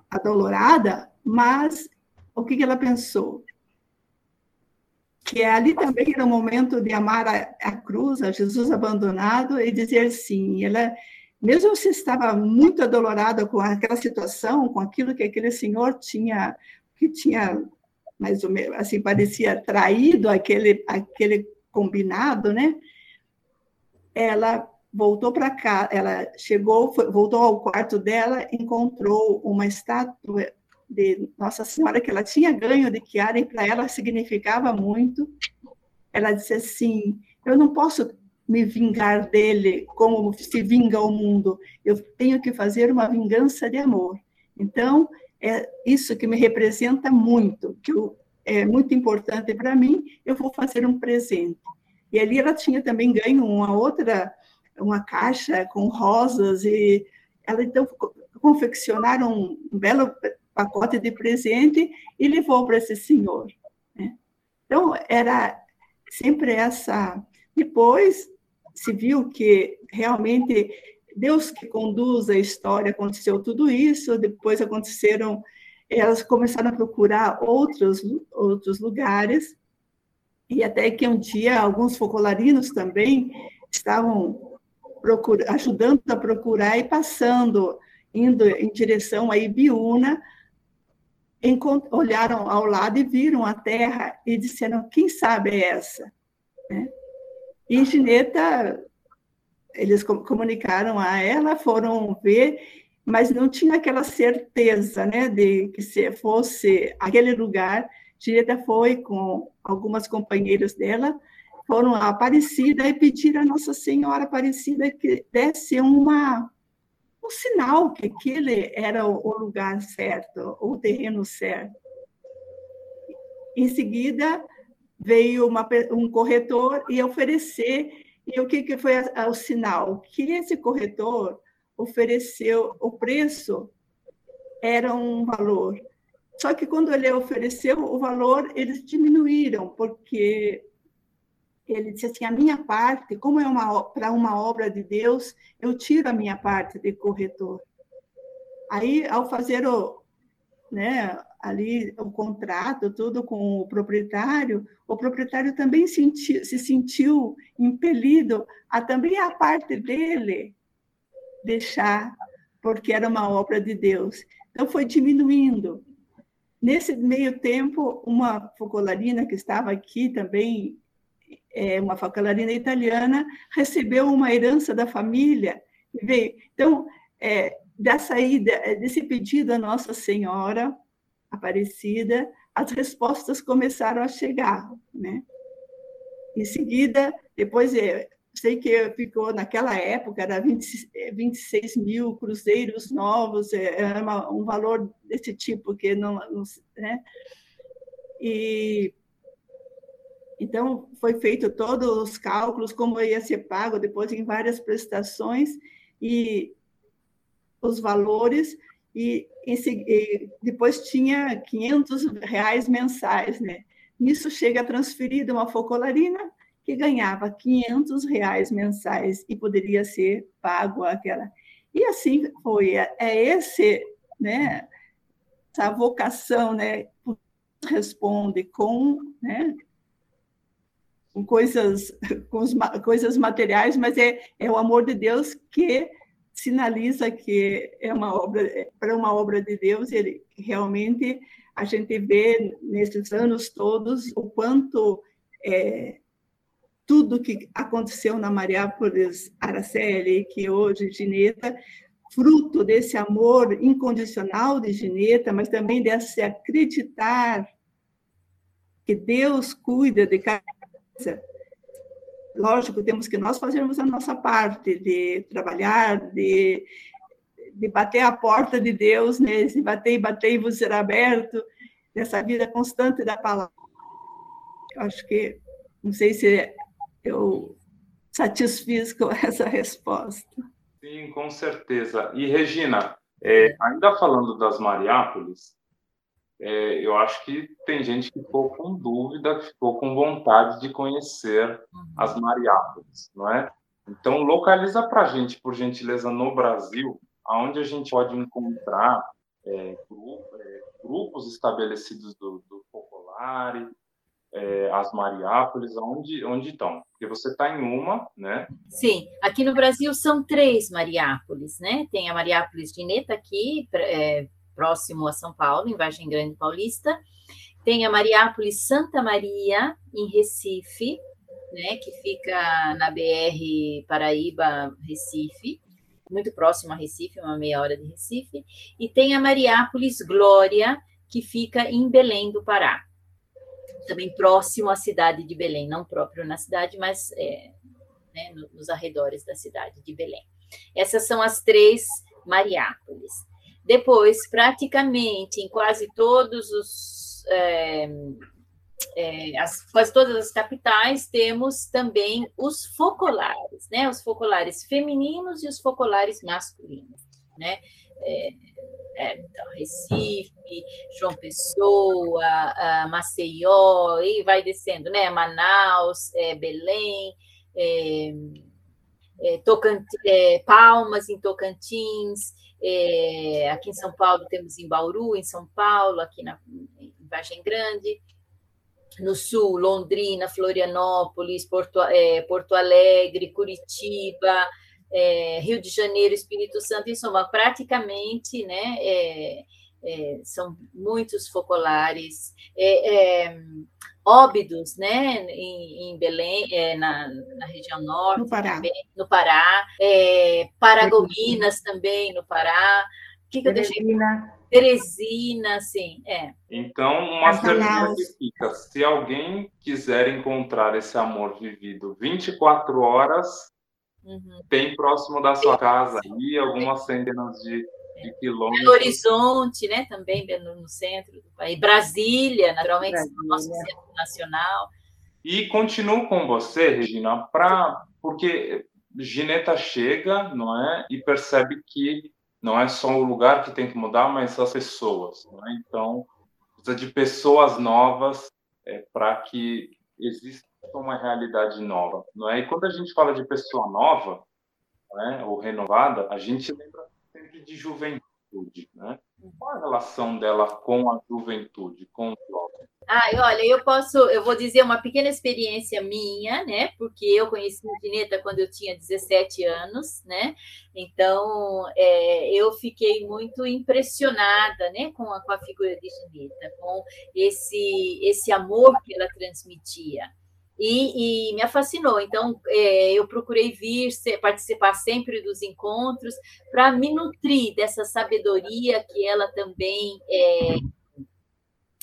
adolorada, mas o que ela pensou? Que ali também era o momento de amar a, a cruz, a Jesus abandonado, e dizer sim. Ela mesmo se estava muito adolorada com aquela situação, com aquilo que aquele senhor tinha, que tinha mais ou menos, assim, parecia traído aquele, aquele combinado, né? Ela voltou para cá, ela chegou, foi, voltou ao quarto dela, encontrou uma estátua de Nossa Senhora que ela tinha ganho de Chiara e para ela significava muito. Ela disse assim: Eu não posso me vingar dele como se vinga o mundo. Eu tenho que fazer uma vingança de amor. Então, é isso que me representa muito, que eu, é muito importante para mim, eu vou fazer um presente. E ali ela tinha também ganho uma outra, uma caixa com rosas, e ela então confeccionaram um belo pacote de presente e levou para esse senhor. Né? Então, era sempre essa. Depois, se viu que realmente Deus que conduz a história, aconteceu tudo isso, depois aconteceram, elas começaram a procurar outros, outros lugares, e até que um dia alguns focolarinos também estavam procura, ajudando a procurar e passando, indo em direção a Ibiúna, olharam ao lado e viram a terra e disseram, quem sabe é essa? Né? E Gineta, eles comunicaram a ela, foram ver, mas não tinha aquela certeza, né, de que se fosse aquele lugar. Gineta foi com algumas companheiras dela, foram a Aparecida e pediram a Nossa Senhora Aparecida que desse uma um sinal que aquele era o lugar certo, o terreno certo. Em seguida, veio uma, um corretor e oferecer, e o que, que foi a, a, o sinal? Que esse corretor ofereceu, o preço era um valor. Só que quando ele ofereceu o valor, eles diminuíram, porque ele disse assim: a minha parte, como é uma para uma obra de Deus, eu tiro a minha parte de corretor. Aí, ao fazer o, né, ali o contrato, tudo com o proprietário, o proprietário também senti, se sentiu impelido a também a parte dele deixar, porque era uma obra de Deus. Então foi diminuindo. Nesse meio tempo, uma focolarina que estava aqui também, é, uma focolarina italiana, recebeu uma herança da família e veio. Então, é, dessa ida, desse pedido à Nossa Senhora, Aparecida, as respostas começaram a chegar, né? Em seguida, depois, é, sei que ficou naquela época, era 20, 26 mil cruzeiros novos, é, era uma, um valor desse tipo que não, não né? E então foi feito todos os cálculos como ia ser pago depois em várias prestações e os valores e, e, depois tinha 500 reais mensais, né? Nisso chega de uma focolarina que ganhava 500 reais mensais e poderia ser pago aquela. E assim foi. É, é esse, né? Essa vocação, né? responde com, né, com coisas, com os, coisas materiais, mas é, é o amor de Deus que sinaliza que é uma obra para uma obra de Deus. Ele realmente a gente vê nesses anos todos o quanto é, tudo que aconteceu na Mariápolis Araceli, que hoje Gineta, fruto desse amor incondicional de Gineta, mas também desse acreditar que Deus cuida de cada. Lógico, temos que nós fazermos a nossa parte de trabalhar, de, de bater a porta de Deus, né? Se bater e bater e vos será aberto, nessa vida constante da palavra. Eu acho que, não sei se eu satisfiz com essa resposta. Sim, com certeza. E, Regina, é, ainda falando das Mariápolis, é, eu acho que tem gente que ficou com dúvida, que ficou com vontade de conhecer uhum. as Mariápolis, não é? Então, localiza para a gente, por gentileza, no Brasil, aonde a gente pode encontrar é, é grupos estabelecidos do, do Popolare, é, as Mariápolis, onde, onde estão? Porque você está em uma, né? Sim, aqui no Brasil são três Mariápolis, né? Tem a Mariápolis de Neta aqui, é, próximo a São Paulo, em Vargem Grande Paulista. Tem a Mariápolis Santa Maria, em Recife, né, que fica na BR Paraíba, Recife, muito próximo a Recife, uma meia hora de Recife. E tem a Mariápolis Glória, que fica em Belém do Pará também próximo à cidade de Belém, não próprio na cidade, mas é, né, nos arredores da cidade de Belém. Essas são as três Mariápolis. Depois, praticamente em quase todos os é, é, as, quase todas as capitais temos também os focolares, né? Os focolares femininos e os focolares masculinos, né? É, é, então, Recife, João Pessoa, Maceió, e vai descendo, né? Manaus, é, Belém, é, é Tocant Palmas em Tocantins, é, aqui em São Paulo temos em Bauru, em São Paulo, aqui na em Vargem Grande, no sul, Londrina, Florianópolis, Porto, Porto Alegre, Curitiba, é, Rio de Janeiro, Espírito Santo, em suma, praticamente, né, é, é, são muitos focolares, é, é, óbidos, né, em, em Belém, é, na, na, região norte, no Pará, também, no Pará Paragominas também, no Pará, o que, que eu deixei? Teresina, sim, é. Então, uma pergunta que fica: se alguém quiser encontrar esse amor vivido 24 horas, Uhum. Tem próximo da sua casa aí, algumas centenas de, de quilômetros. Belo Horizonte, né? Também no, centro do país. Brasília, naturalmente, Brasília. no nosso centro nacional. E continuo com você, Regina, pra, porque Gineta chega, não é, e percebe que não é só o lugar que tem que mudar, mas as pessoas. Não é? Então, precisa de pessoas novas é, para que exista uma realidade nova, não é? E quando a gente fala de pessoa nova, né, ou renovada, a gente lembra de juventude, né? Qual a relação dela com a juventude, com o jovem? Ah, olha, eu posso, eu vou dizer uma pequena experiência minha, né? Porque eu conheci a Gineta quando eu tinha 17 anos, né? Então, é, eu fiquei muito impressionada, né, com a, com a figura de Gineta, com esse esse amor que ela transmitia e, e me fascinou. Então, é, eu procurei vir, ser, participar sempre dos encontros, para me nutrir dessa sabedoria que ela também é,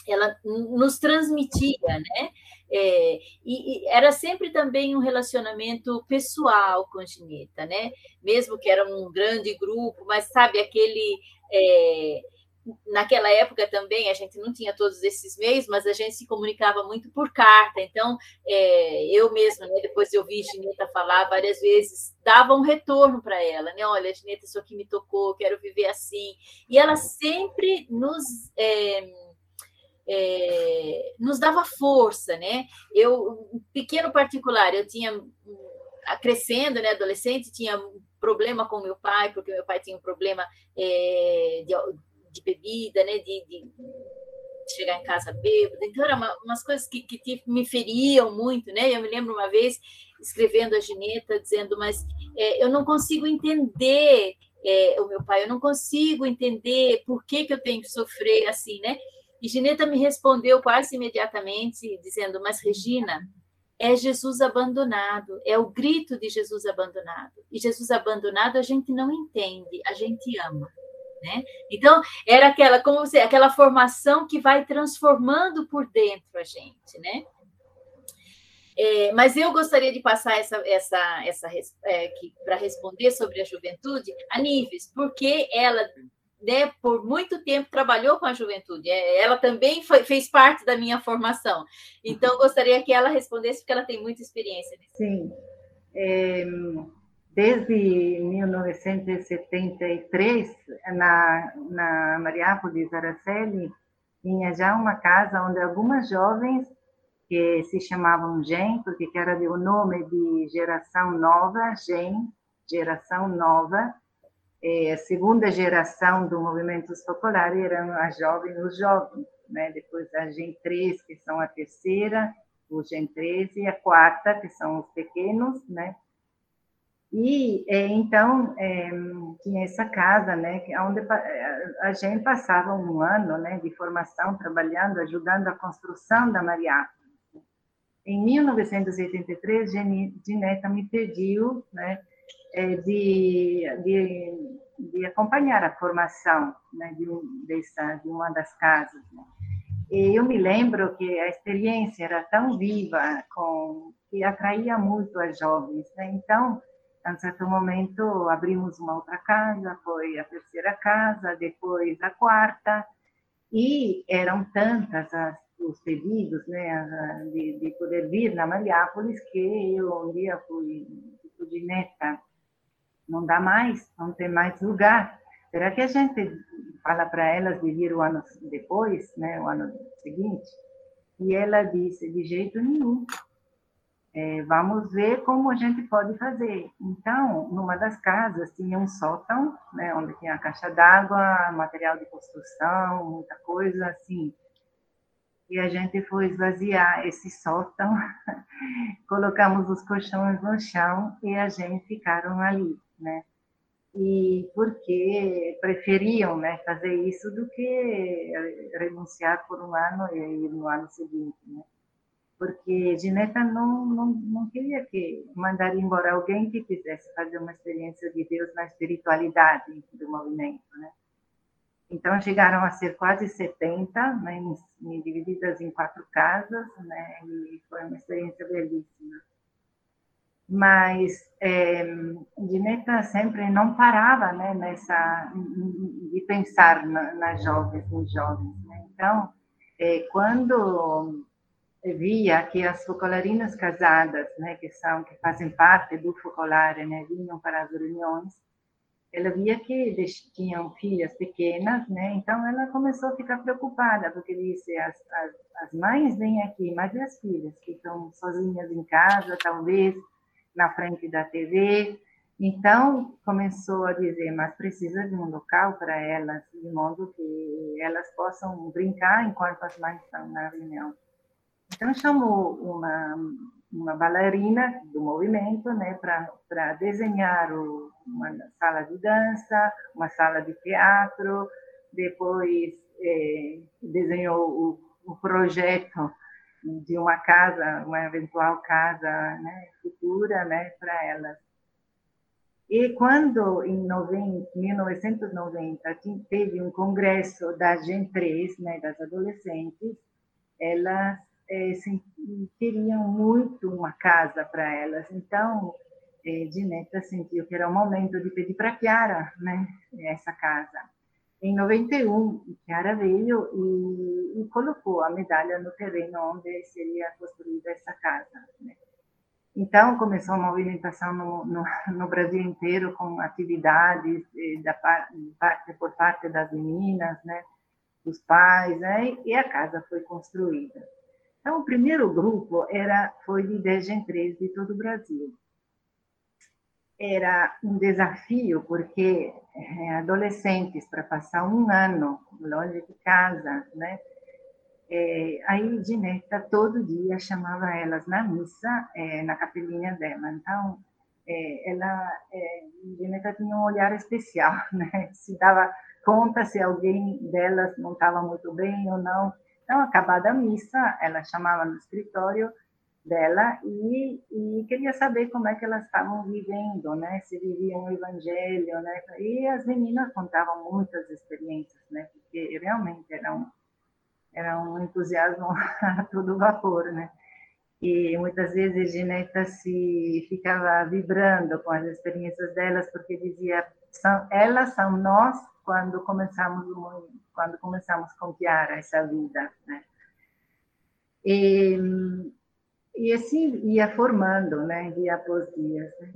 ela nos transmitia, né? É, e, e, era sempre também um relacionamento pessoal com Gineta, né? Mesmo que era um grande grupo, mas sabe aquele é, naquela época também a gente não tinha todos esses meios, mas a gente se comunicava muito por carta. Então, é, eu mesma, né, depois eu vi Gineta falar várias vezes, dava um retorno para ela, né? Olha, Gineta, isso aqui me tocou, quero viver assim. E ela sempre nos é, é, nos dava força, né? Eu, um pequeno particular, eu tinha crescendo, né, adolescente, tinha problema com meu pai, porque meu pai tinha um problema é, de, de bebida, né, de, de, chegar em casa bêbada. Então, eram uma, umas coisas que, que, me feriam muito, né? Eu me lembro uma vez escrevendo a Gineta, dizendo, mas é, eu não consigo entender é, o meu pai, eu não consigo entender por que, que eu tenho que sofrer assim, né? E Gineta me respondeu quase imediatamente, dizendo, mas Regina, é Jesus abandonado, é o grito de Jesus abandonado. E Jesus abandonado a gente não entende, a gente ama. Né? Então, era aquela, como você, aquela formação que vai transformando por dentro a gente, né? É, mas eu gostaria de passar essa, essa, essa é, para responder sobre a juventude a Nives, porque ela, né, por muito tempo trabalhou com a juventude. É, ela também foi, fez parte da minha formação. Então, gostaria que ela respondesse, porque ela tem muita experiência. Nisso. Sim. É, desde 1973, na, na Mariápolis, Araceli, tinha já uma casa onde algumas jovens que se chamavam GEM, porque era o nome de geração nova, GEM, geração nova, é, a segunda geração do movimento escolar eram as jovens, os jovens, né? depois a GEM 3, que são a terceira, o GEM 13, e a quarta, que são os pequenos, né? E é, então é, tinha essa casa, né, onde a gente passava um ano, né, de formação trabalhando, ajudando a construção da Mariápolis. Em 1983, Gineta me pediu, né, é, de, de, de acompanhar a formação, né, de, dessa, de uma das casas. Né. E eu me lembro que a experiência era tão viva, com, que atraía muito as jovens. Né? Então a certo momento abrimos uma outra casa, foi a terceira casa, depois a quarta, e eram tantas as, os pedidos né, de, de, poder vir na Mariápolis que eu um dia fui, de neta, não dá mais, não tem mais lugar. Será que a gente fala para elas de vir o ano depois, né, o ano seguinte? E ela disse, de jeito nenhum, é, vamos ver como a gente pode fazer. Então, numa das casas tinha um sótão, né, onde tinha a caixa d'água, material de construção, muita coisa assim. E a gente foi esvaziar esse sótão, colocamos os colchões no chão e a gente ficaram ali, né? E porque preferiam, né, fazer isso do que renunciar por um ano e ir no ano seguinte, né? Porque Gineta não, não, não queria que mandar embora alguém que quisesse fazer uma experiência de Deus na espiritualidade do movimento, né? Então chegaram a ser quase 70, né, divididas em quatro casas, né? E foi uma experiência belíssima. Mas é, Gineta sempre não parava, né, nessa de pensar na, nas jovens, nos jovens. Né? Então, é, quando via que as focolarinas casadas, né, que são que fazem parte do focolare, né, vinham para as reuniões, ela via que tinham filhas pequenas, né, então ela começou a ficar preocupada, porque disse, as, as, as mães vêm aqui, mas e as filhas que estão sozinhas em casa, talvez na frente da TV, então, começou a dizer, mas precisa de um local para elas, de modo que elas possam brincar enquanto as mães estão na reunião. Então, chamou uma, uma bailarina do movimento né, para desenhar o, uma sala de dança, uma sala de teatro, depois é, desenhou o, o, projeto de uma casa, uma eventual casa né, futura né, para elas. E quando, em 90, 1990, teve um congresso da Gen 3, né, das adolescentes, elas é, queriam muito uma casa para elas. Então, é, Dineta sentiu que era o momento de pedir para Chiara né, essa casa. Em 91, Chiara veio e, e, colocou a medalha no terreno onde seria construída essa casa. Né. Então, começou a movimentação no, no, no, Brasil inteiro com atividades da parte, por parte das meninas, né, dos pais, né, e a casa foi construída. Então, o primeiro grupo era, foi de 10 em 3 de todo o Brasil. Era um desafio, porque é, adolescentes, para passar um ano longe de casa, né? É, aí Gineta todo dia chamava elas na missa, é, na capelinha dela. Então, é, ela, é, Gineta tinha um olhar especial, né? Se dava conta se alguém delas não estava muito bem ou não. Então, acabada a missa, ela chamava no escritório dela e, e queria saber como é que elas estavam vivendo, né? Se viviam o evangelho, né? E as meninas contavam muitas experiências, né? Porque realmente era um, era um entusiasmo a todo vapor, né? E muitas vezes Gineta se ficava vibrando com as experiências delas, porque dizia, são, elas são nós quando começamos quando começamos a confiar essa vida, né? E, e assim ia formando, né, dia após dia. Né?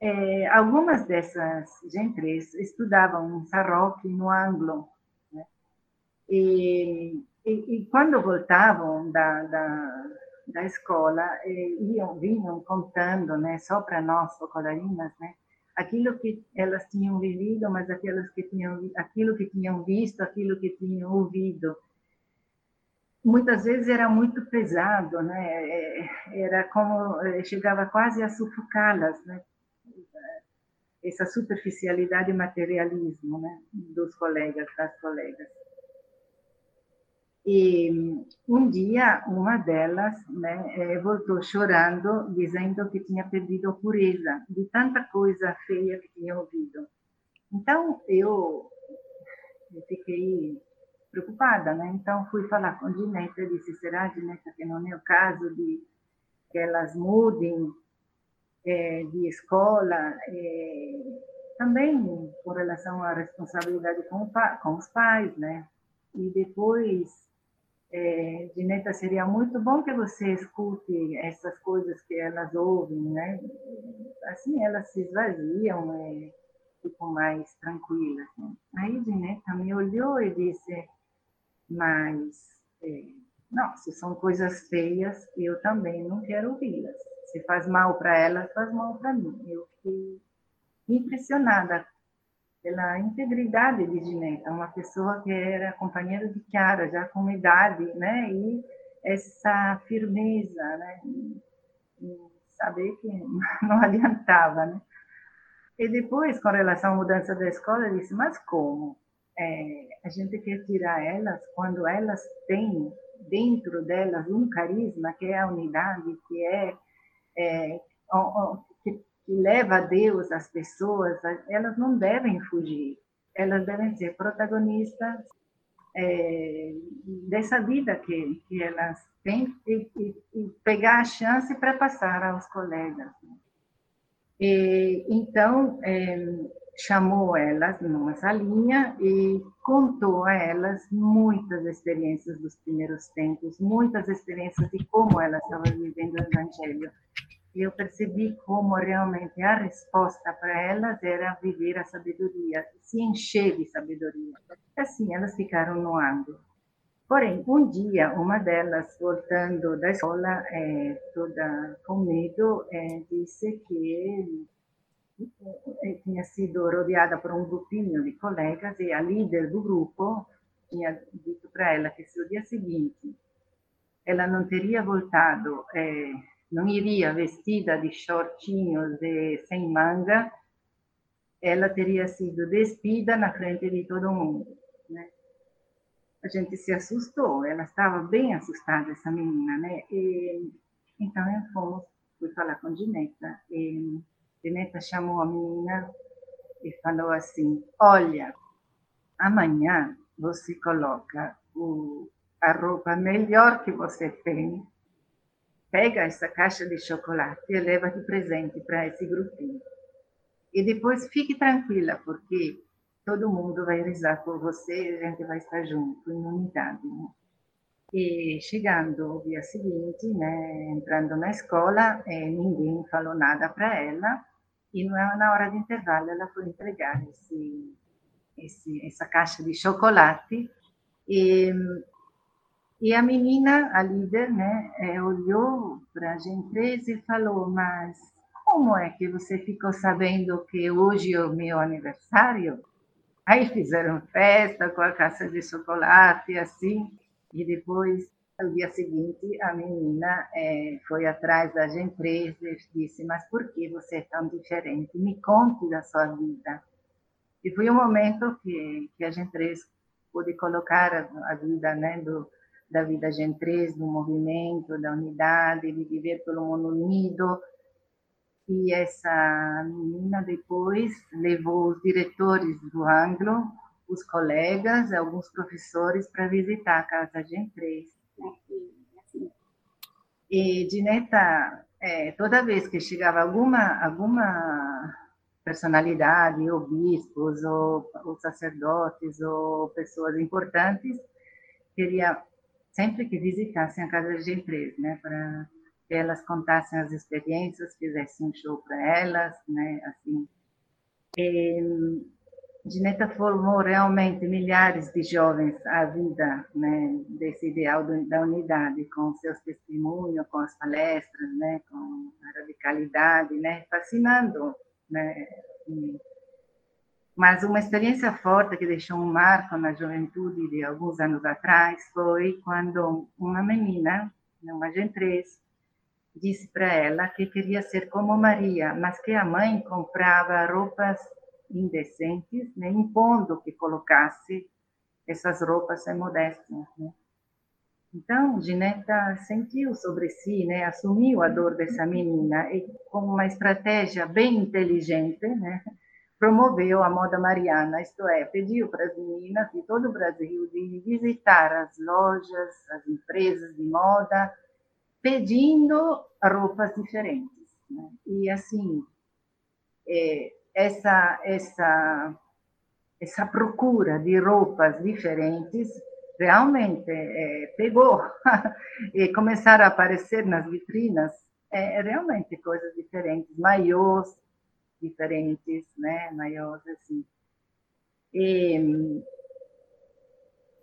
É, algumas dessas gentres estudavam em Sarroque, no Anglo, né? e, e, e, quando voltavam da, da, da escola, eh, iam, vinham contando, né, só para nós, focolarinas, né, aquilo que elas tinham vivido, mas aquelas que tinham, aquilo que tinham visto, aquilo que tinham ouvido muitas vezes era muito pesado, né? É, era como é, chegava quase a sufocá-las, né? Essa superficialidade e materialismo, né? Dos colegas, das colegas. E um dia, uma delas né, é, voltou chorando, dizendo que tinha perdido a pureza de tanta coisa feia que tinha ouvido. Então, eu fiquei preocupada, né? Então fui falar com a Gineta, disse, será, Gineta, que não é o caso de que elas mudem é, de escola, é, também com relação à responsabilidade com, com os pais, né? E depois, é, Gineta, seria muito bom que você escute essas coisas que elas ouvem, né? Assim elas se esvaziam, é, ficam mais tranquilas. Né? Aí Gineta me olhou e disse, mas, é, não, se são coisas feias, eu também não quero ouvi-las. Se faz mal para elas, faz mal para mim. Eu fiquei impressionada pela integridade de Gineta, uma pessoa que era companheira de Chiara, já com idade, né? E essa firmeza, né? E saber que não adiantava, né? E depois, com relação à mudança da escola, eu disse, mas como? é, a gente quer tirar elas quando elas têm dentro delas um carisma que é a unidade, que é, é que, leva a Deus as pessoas, elas não devem fugir, elas devem ser protagonistas é, dessa vida que, que elas têm e, e, e, pegar a chance para passar aos colegas. E, então, é, chamou elas numa salinha e contou a elas muitas experiências dos primeiros tempos, muitas experiências de como elas estavam vivendo o Evangelho. Eu percebi como realmente a resposta para elas era viver a sabedoria, se encher de sabedoria. Assim elas ficaram no âmbito. Porém, um dia, uma delas, voltando da escola, é, toda com medo, é, disse que tinha sido rodeada por um grupinho de colegas e a líder do grupo tinha dito para ela que se o dia seguinte ela não teria voltado, é, não iria vestida de shortinhos e sem manga, ela teria sido despida na frente de todo mundo. Né? A gente se assustou, ela estava bem assustada, essa menina, né? E, então, fomos, fui falar com Gineta, e Pimenta chamou a menina e falou assim: Olha, amanhã você coloca o, a roupa melhor que você tem, pega essa caixa de chocolate e leva de presente para esse grupinho. E depois fique tranquila, porque todo mundo vai rezar por você e a gente vai estar junto, em unidade. Né? E chegando o dia seguinte, né, entrando na escola, eh, ninguém falou nada para ela, e na hora do intervalo ela foi entregar esse, esse, essa caixa de chocolate e, e a menina, a líder, né, é, olhou para a gente e falou, mas como é que você ficou sabendo que hoje é o meu aniversário? Aí fizeram festa com a caixa de chocolate, assim, e depois No dia seguinte, a menina é, foi atrás da três e disse: Mas por que você é tão diferente? Me conte da sua vida. E foi um momento que, que a gente três pôde colocar a, a vida né, do, da vida gente três, do movimento, da unidade, de viver pelo mundo unido. E essa menina depois levou os diretores do Anglo, os colegas, alguns professores para visitar a casa Gen 3 e Dineta, é, toda vez que chegava alguma, alguma personalidade, ou bispos, ou, ou sacerdotes, ou pessoas importantes, queria sempre que visitassem a casa de empresa, né, para que elas contassem as experiências, fizessem um show para elas, né, assim. E, Gineta formou realmente milhares de jovens à vida né, desse ideal da unidade, com seus testemunhos, com as palestras, né, com a radicalidade, né, fascinando. Né, mas uma experiência forte que deixou um marco na juventude de alguns anos atrás foi quando uma menina, uma gentrez, disse para ela que queria ser como Maria, mas que a mãe comprava roupas indecentes, né, impondo que colocasse essas roupas sem modéstias. Né? Então, Gineta sentiu sobre si, né, assumiu a dor dessa menina e, com uma estratégia bem inteligente, né, promoveu a moda mariana, isto é, pediu para as meninas de todo o Brasil de visitar as lojas, as empresas de moda, pedindo roupas diferentes. Né? E assim, é, essa, essa, essa procura de roupas diferentes realmente é, pegou e começaram a aparecer nas vitrinas é, realmente coisas diferentes, maiôs diferentes, né, maiôs assim. E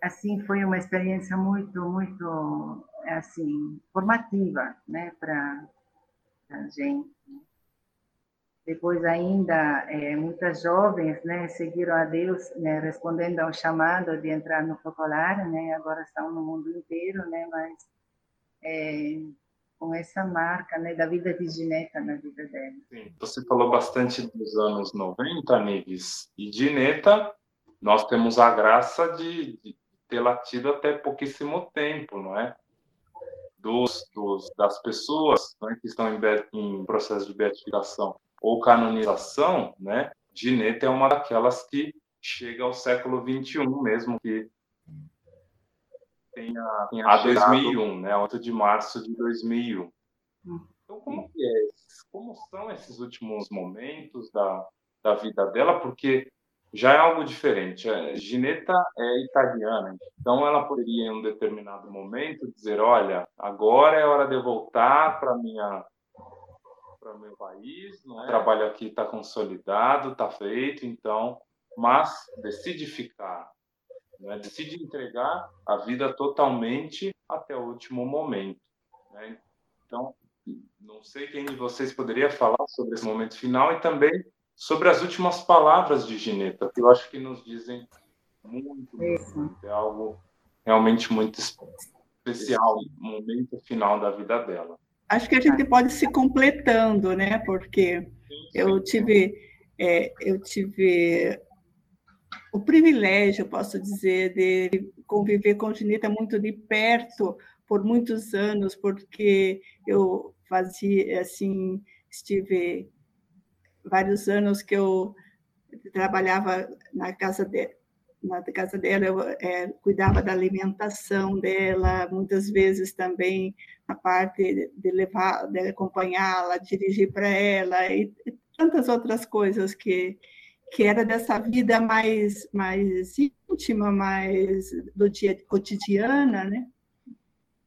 assim foi uma experiência muito, muito assim formativa, né, para a gente. Depois ainda é, muitas jovens, né, seguiram a Deus, né, respondendo ao chamado de entrar no focolar, né, agora estão no mundo inteiro, né, mas é, com essa marca, né, da vida de Gineta na vida dela. Sim, você falou bastante dos anos 90, Nives, e Gineta, nós temos a graça de, de tê-la tido até pouquíssimo tempo, não é? Dos, dos, das pessoas né, que estão em, em processo de beatificação ou canonização, né, Gineta é uma daquelas que chega ao século XXI mesmo, que tem a, tem a 2001, né, 8 de março de 2001. Então, como que é? Como são esses últimos momentos da, da vida dela? Porque já é algo diferente. É, Gineta é italiana, então ela poderia, em um determinado momento, dizer: Olha, agora é hora de eu voltar para minha para o meu país, é? o trabalho aqui está consolidado, está feito, então, mas decide ficar, né? decide entregar a vida totalmente até o último momento. Né? Então, não sei quem de vocês poderia falar sobre esse momento final e também sobre as últimas palavras de Gineta, que eu acho que nos dizem muito, muito é algo realmente muito especial, o momento final da vida dela acho que a gente pode se completando, né? Porque eu tive, é, eu tive o privilégio, posso dizer, de conviver com Ginita muito de perto por muitos anos, porque eu fazia assim, estive vários anos que eu trabalhava na casa dele na casa dela, eu é, cuidava da alimentação dela, muitas vezes também a parte de levar, de acompanhá-la, dirigir para ela e, tantas outras coisas que que era dessa vida mais mais íntima, mais do dia cotidiana, né?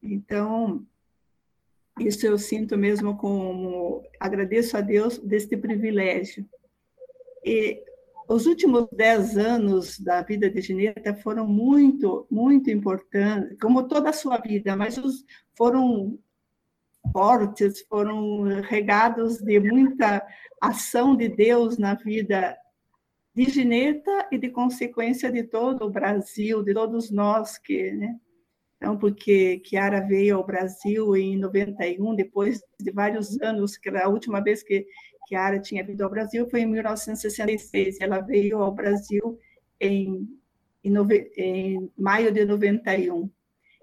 Então isso eu sinto mesmo como agradeço a Deus deste privilégio. E os últimos dez anos da vida de Gineta foram muito, muito importantes, como toda a sua vida, mas os, foram fortes, foram regados de muita ação de Deus na vida de Gineta e de consequência de todo o Brasil, de todos nós que, né? Então, porque Kiara veio ao Brasil em 91, depois de vários anos, que a última vez que Kiara tinha vindo ao Brasil foi em 1966. Ela veio ao Brasil em, em, nove, em maio de 91.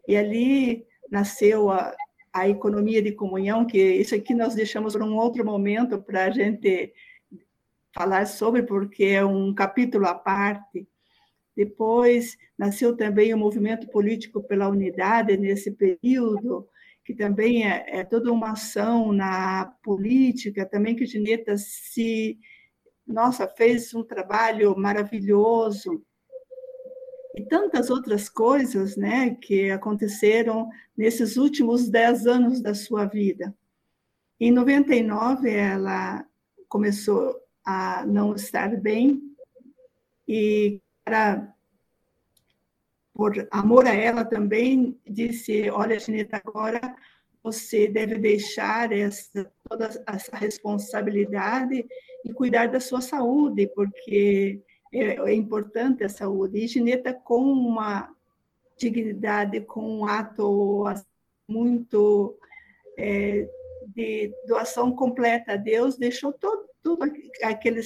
E ali nasceu a, a economia de comunhão, que isso aqui nós deixamos para um outro momento para a gente falar sobre, porque é um capítulo à parte. Depois nasceu também o movimento político pela unidade nesse período, que também é, é toda uma ação na política, também que Gineta se, nossa, fez um trabalho maravilhoso e tantas outras coisas, né, que aconteceram nesses últimos dez anos da sua vida. Em 99 ela começou a não estar bem e por amor a ela também, disse: Olha, Gineta, agora você deve deixar essa, toda essa responsabilidade e cuidar da sua saúde, porque é, é importante a saúde. E Gineta, com uma dignidade, com um ato muito é, de doação completa a Deus, deixou todo, tudo, aquele,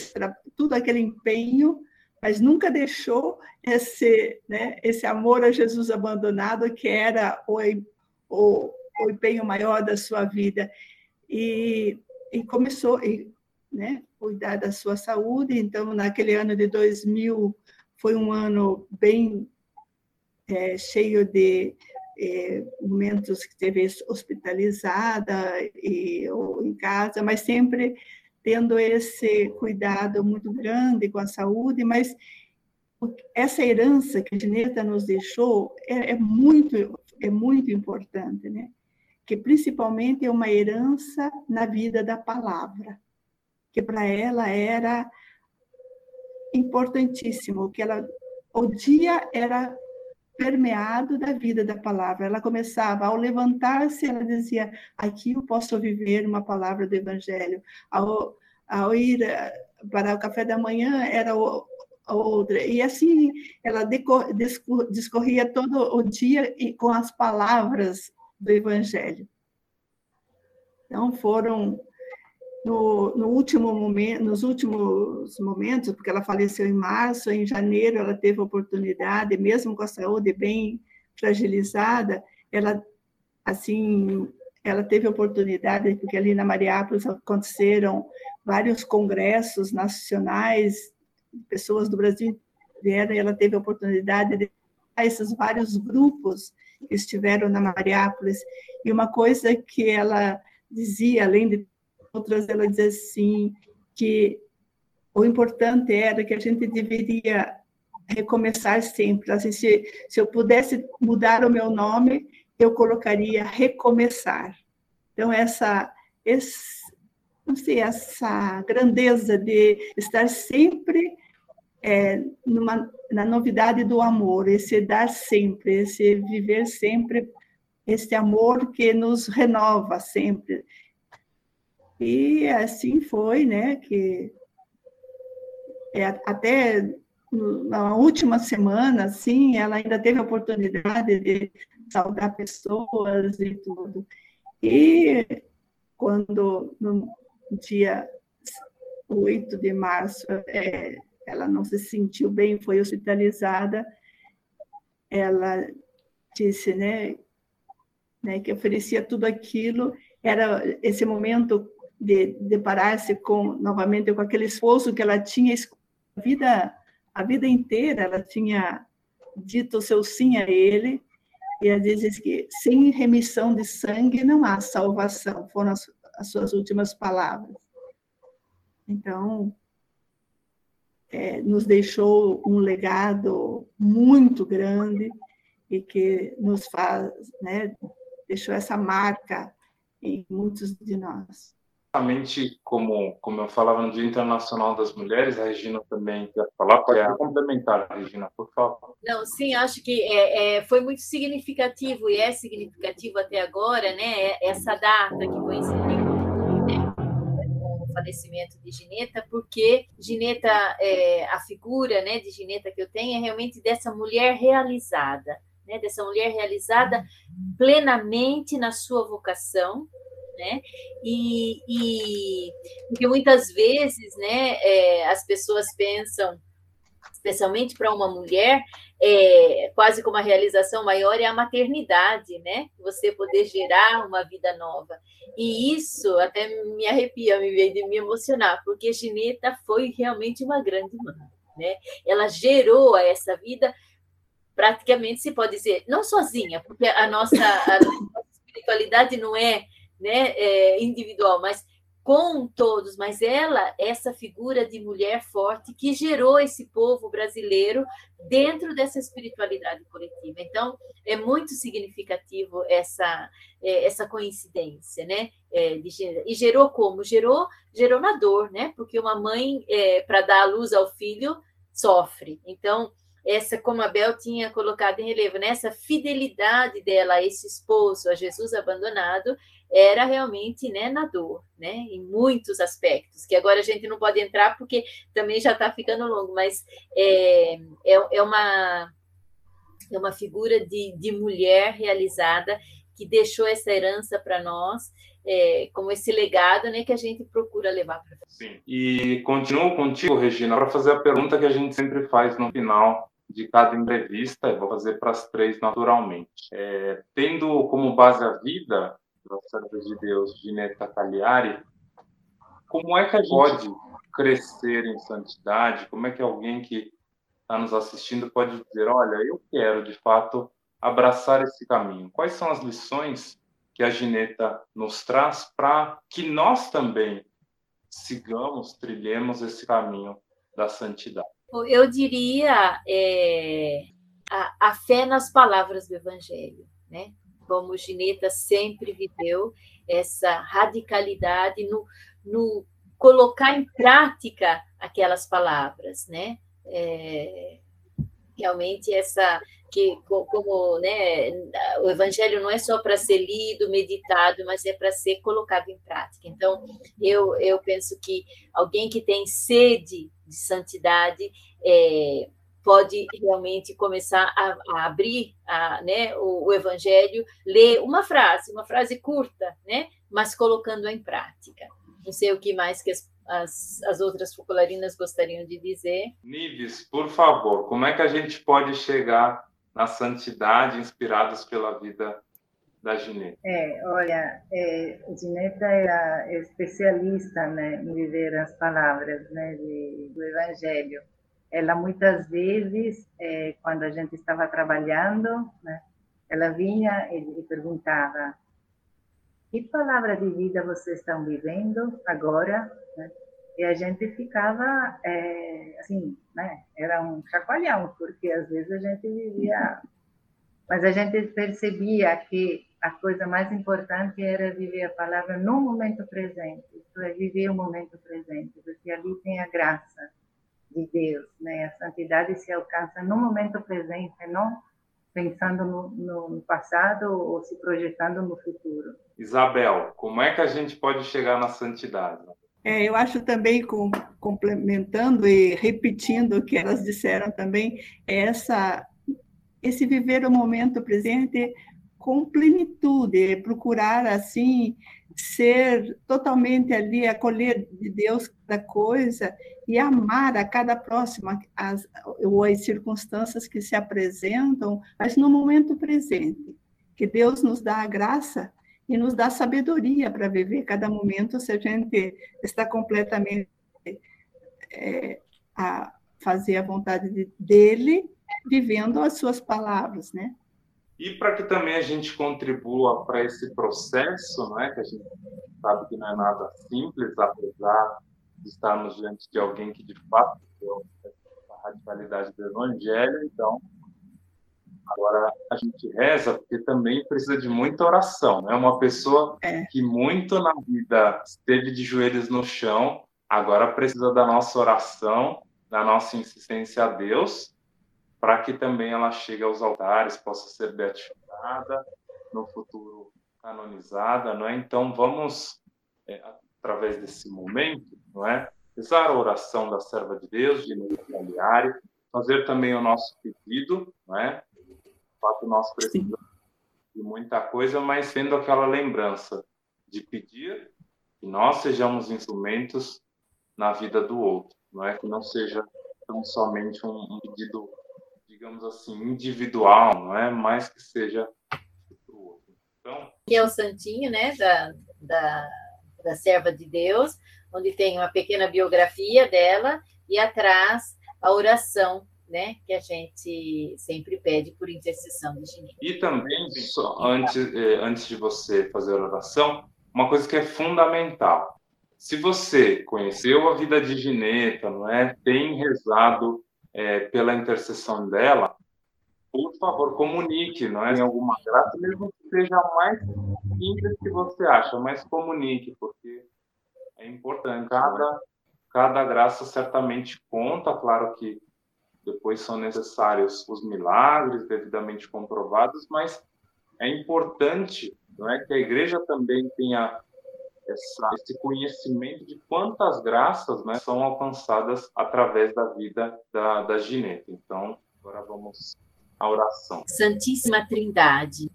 tudo aquele empenho mas nunca deixou esse, né, esse amor a Jesus abandonado, que era o, o, o empenho maior da sua vida. E, e começou a né, cuidar da sua saúde. Então, naquele ano de 2000, foi um ano bem é, cheio de é, momentos que teve hospitalizada e, ou em casa, mas sempre tendo esse cuidado muito grande com a saúde, mas essa herança que a Gineta nos deixou é, é muito é muito importante, né? Que principalmente é uma herança na vida da palavra, que para ela era importantíssimo, que ela o dia era permeado da vida da palavra. Ela começava ao levantar-se, ela dizia: "Aqui eu posso viver uma palavra do evangelho". Ao, ao ir eh, para o café da manhã era outra. E assim ela discorria todo o dia com as palavras do evangelho. Então foram no, no, último momento, nos últimos momentos, porque ela faleceu em março, em janeiro ela teve oportunidade, mesmo com a saúde bem fragilizada, ela assim, ela teve oportunidade, porque ali na Mariápolis aconteceram vários congressos nacionais, pessoas do Brasil vieram e ela teve oportunidade de esses vários grupos que estiveram na Mariápolis. E uma coisa que ela dizia, além de outras, ela dizia assim, que o importante era que a gente deveria recomeçar sempre. Assim, se, se eu pudesse mudar o meu nome, eu colocaria recomeçar. Então, essa, esse, não sei, essa grandeza de estar sempre é, numa, na novidade do amor, esse dar sempre, esse viver sempre, esse amor que nos renova sempre. E assim foi, né, que é, até na última semana, assim, ela ainda teve a oportunidade de saudar pessoas e tudo. E quando, no dia 8 de março, é, ela não se sentiu bem, foi hospitalizada, ela disse, né, né que oferecia tudo aquilo, era esse momento de deparar-se com novamente com aquele esforço que ela tinha a vida a vida inteira, ela tinha dito o seu sim a ele, e ela diz que sem remissão de sangue não há salvação, foram as, as suas últimas palavras. Então, é, nos deixou um legado muito grande e que nos faz, né, deixou essa marca em muitos de nós exatamente como, como eu falava no Dia Internacional das Mulheres, a Regina também quer falar, pode é. complementar, Regina, por favor. Não, sim, acho que é, é, foi muito significativo e é significativo até agora, né, essa data que coincidiu né, falecimento de Gineta, porque Gineta, é, a figura né, de Gineta que eu tenho é realmente dessa mulher realizada, né, dessa mulher realizada plenamente na sua vocação, né? E, e porque muitas vezes, né, é, as pessoas pensam, especialmente para uma mulher, é, quase como a realização maior é a maternidade, né? Você poder gerar uma vida nova. E isso até me arrepia, me veio de me emocionar, porque Gineta foi realmente uma grande mãe, né? Ela gerou essa vida praticamente se pode dizer, não sozinha, porque a nossa, a nossa espiritualidade não é, né, é individual, mas com todos, mas ela, essa figura de mulher forte que gerou esse povo brasileiro dentro dessa espiritualidade coletiva. Então, é muito significativo essa é, essa coincidência, né? É, e gerou como? Gerou, gerou na dor, né? Porque uma mãe, é, para dar a luz ao filho, sofre. Então, essa, como a Bel tinha colocado em relevo, né? essa fidelidade dela a esse esposo, a Jesus abandonado, era realmente né, na dor, né, em muitos aspectos, que agora a gente não pode entrar porque também já está ficando longo, mas é, é, é, uma, é uma figura de, de mulher realizada que deixou essa herança para nós, é, como esse legado né, que a gente procura levar para. Sim, e continuo contigo, Regina, para fazer a pergunta que a gente sempre faz no final de cada entrevista, eu vou fazer para as três naturalmente. É, tendo como base a vida, da Serva de Deus, Gineta Cagliari, como é que a gente pode crescer em santidade? Como é que alguém que está nos assistindo pode dizer, olha, eu quero de fato abraçar esse caminho? Quais são as lições que a Gineta nos traz para que nós também sigamos, trilhemos esse caminho da santidade? Eu diria é, a, a fé nas palavras do Evangelho, né? como Gineta sempre viveu, essa radicalidade no, no colocar em prática aquelas palavras, né? É, realmente essa que como né, o evangelho não é só para ser lido, meditado, mas é para ser colocado em prática. Então, eu, eu penso que alguém que tem sede de santidade é, pode realmente começar a, a abrir a, né, o, o, Evangelho, ler uma frase, uma frase curta, né, mas colocando em prática. Não sei o que mais que as, as, as outras focolarinas gostariam de dizer. Nives, por favor, como é que a gente pode chegar na santidade inspirados pela vida da Gineta? É, olha, é, Gineta era especialista né, em viver as palavras né, de, do Evangelho ela muitas vezes, é, quando a gente estava trabalhando, né, ela vinha e, perguntava: que palavra de vida vocês estão vivendo agora? Né? E a gente ficava é, assim, né? Era um chacoalhão, porque às vezes a gente vivia, mas a gente percebia que a coisa mais importante era viver a palavra no momento presente, isso é viver o momento presente, porque ali tem a graça de Deus, né? A santidade se alcança no momento presente, não pensando no, no, passado ou se projetando no futuro. Isabel, como é que a gente pode chegar na santidade? É, eu acho também, com, complementando e repetindo o que elas disseram também, essa, esse viver o momento presente com plenitude, procurar assim ser totalmente ali, acolher de Deus cada coisa e amar a cada próxima as, ou as circunstâncias que se apresentam, mas no momento presente. Que Deus nos dá a graça e nos dá sabedoria para viver cada momento se a gente está completamente é, a fazer a vontade de, dele, vivendo as suas palavras, né? E para que também a gente contribua para esse processo, não é? que a gente sabe que não é nada simples, apesar de estarmos diante de alguém que de fato deu a radicalidade do evangelho, então agora a gente reza porque também precisa de muita oração, né? Uma pessoa é. que muito na vida esteve de joelhos no chão, agora precisa da nossa oração, da nossa insistência a Deus para que também ela chegue aos altares, possa ser beatificada, no futuro canonizada, não é? Então vamos, é, através desse momento, não é? Rezar a oração da serva de Deus, de Nívia Cagliari, fazer também o nosso pedido, não é? fato, nós precisamos Sim. de muita coisa, mas tendo aquela lembrança de pedir que nós sejamos instrumentos na vida do outro, não é que não seja tão somente um, um pedido, digamos assim, individual, não é, mas que seja para o outro. Então, que é o santinho, né, da, da, da serva de Deus, onde tem uma pequena biografia dela e atrás a oração né, que a gente sempre pede por intercessão de Ginebra. E também, antes, eh, antes de você fazer a oração, uma coisa que é fundamental. Se você conheceu a vida de Gineta, não é, tem rezado é, pela intercessão dela, por favor, comunique, não é? Em alguma graça, mesmo que seja mais simples que você acha, mas comunique, porque é importante. Cada, cada graça certamente conta, claro que depois são necessários os milagres devidamente comprovados, mas é importante não é que a igreja também tenha essa, esse conhecimento de quantas graças né, são alcançadas através da vida da, da Gineta. Então, agora vamos à oração. Santíssima Trindade,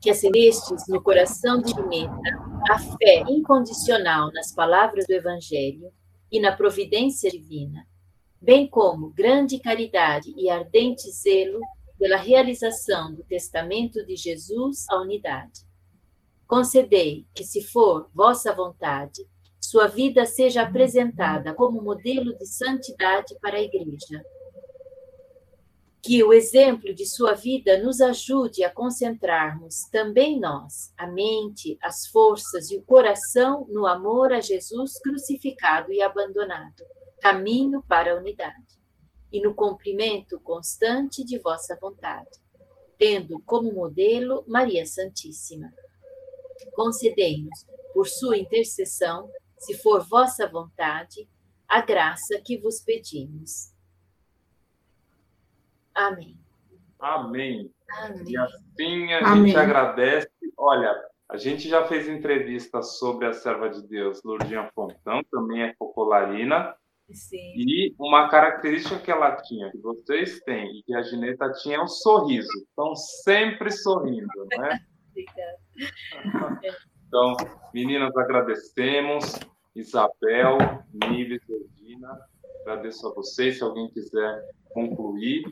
que acendestes no coração de Gineta a fé incondicional nas palavras do Evangelho e na providência divina, bem como grande caridade e ardente zelo pela realização do testamento de Jesus à unidade. Concedei que, se for vossa vontade, sua vida seja apresentada como modelo de santidade para a Igreja. Que o exemplo de sua vida nos ajude a concentrarmos também nós a mente, as forças e o coração no amor a Jesus crucificado e abandonado caminho para a unidade, e no cumprimento constante de vossa vontade, tendo como modelo Maria Santíssima. Concedei-nos, por sua intercessão, se for vossa vontade, a graça que vos pedimos. Amém. Amém. Amém. E assim a Amém. gente agradece. Olha, a gente já fez entrevista sobre a serva de Deus, Lourdinha Fontão, também é popularina. Sim. E uma característica que ela tinha, que vocês têm e que a Gineta tinha, é o sorriso. Estão sempre sorrindo, né? então, meninas, agradecemos. Isabel, Nives, Regina, agradeço a vocês. Se alguém quiser concluir.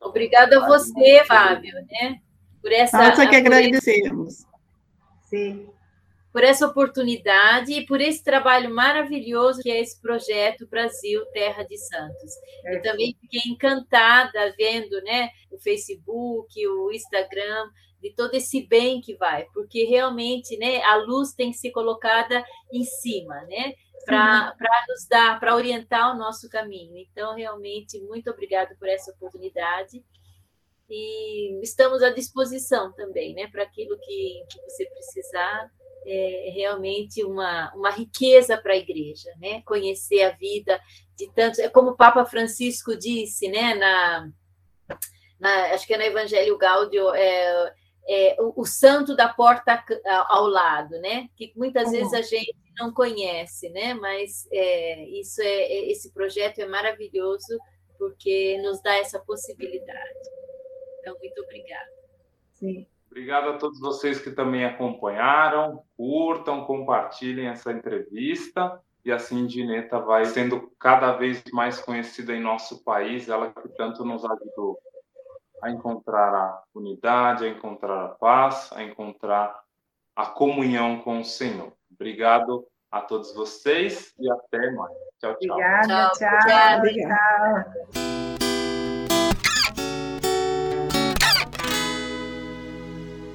Obrigada a você, Fábio, né? Por essa. Nós que agradecemos. Sim por essa oportunidade e por esse trabalho maravilhoso que é esse projeto Brasil Terra de Santos. É. Eu também fiquei encantada vendo, né, o Facebook, o Instagram, de todo esse bem que vai, porque realmente, né, a luz tem que ser colocada em cima, né, para nos dar, para orientar o nosso caminho. Então, realmente, muito obrigada por essa oportunidade e estamos à disposição também, né, para aquilo que, que você precisar é realmente uma, uma riqueza para a igreja, né? Conhecer a vida de tantos. É como o Papa Francisco disse, né? Na, na acho que é no Evangelho Gáudio, é, é o, o, santo da porta ao lado, né? Que muitas uhum. vezes a gente não conhece, né? Mas é, isso é, é esse projeto é maravilhoso porque nos dá essa possibilidade. Então, muito obrigada. Sim. Obrigado a todos vocês que também acompanharam. Curtam, compartilhem essa entrevista. E assim Dineta vai sendo cada vez mais conhecida em nosso país, ela que tanto nos ajudou a encontrar a unidade, a encontrar a paz, a encontrar a comunhão com o Senhor. Obrigado a todos vocês e até mais. Tchau, tchau. Obrigada, tchau. tchau. tchau.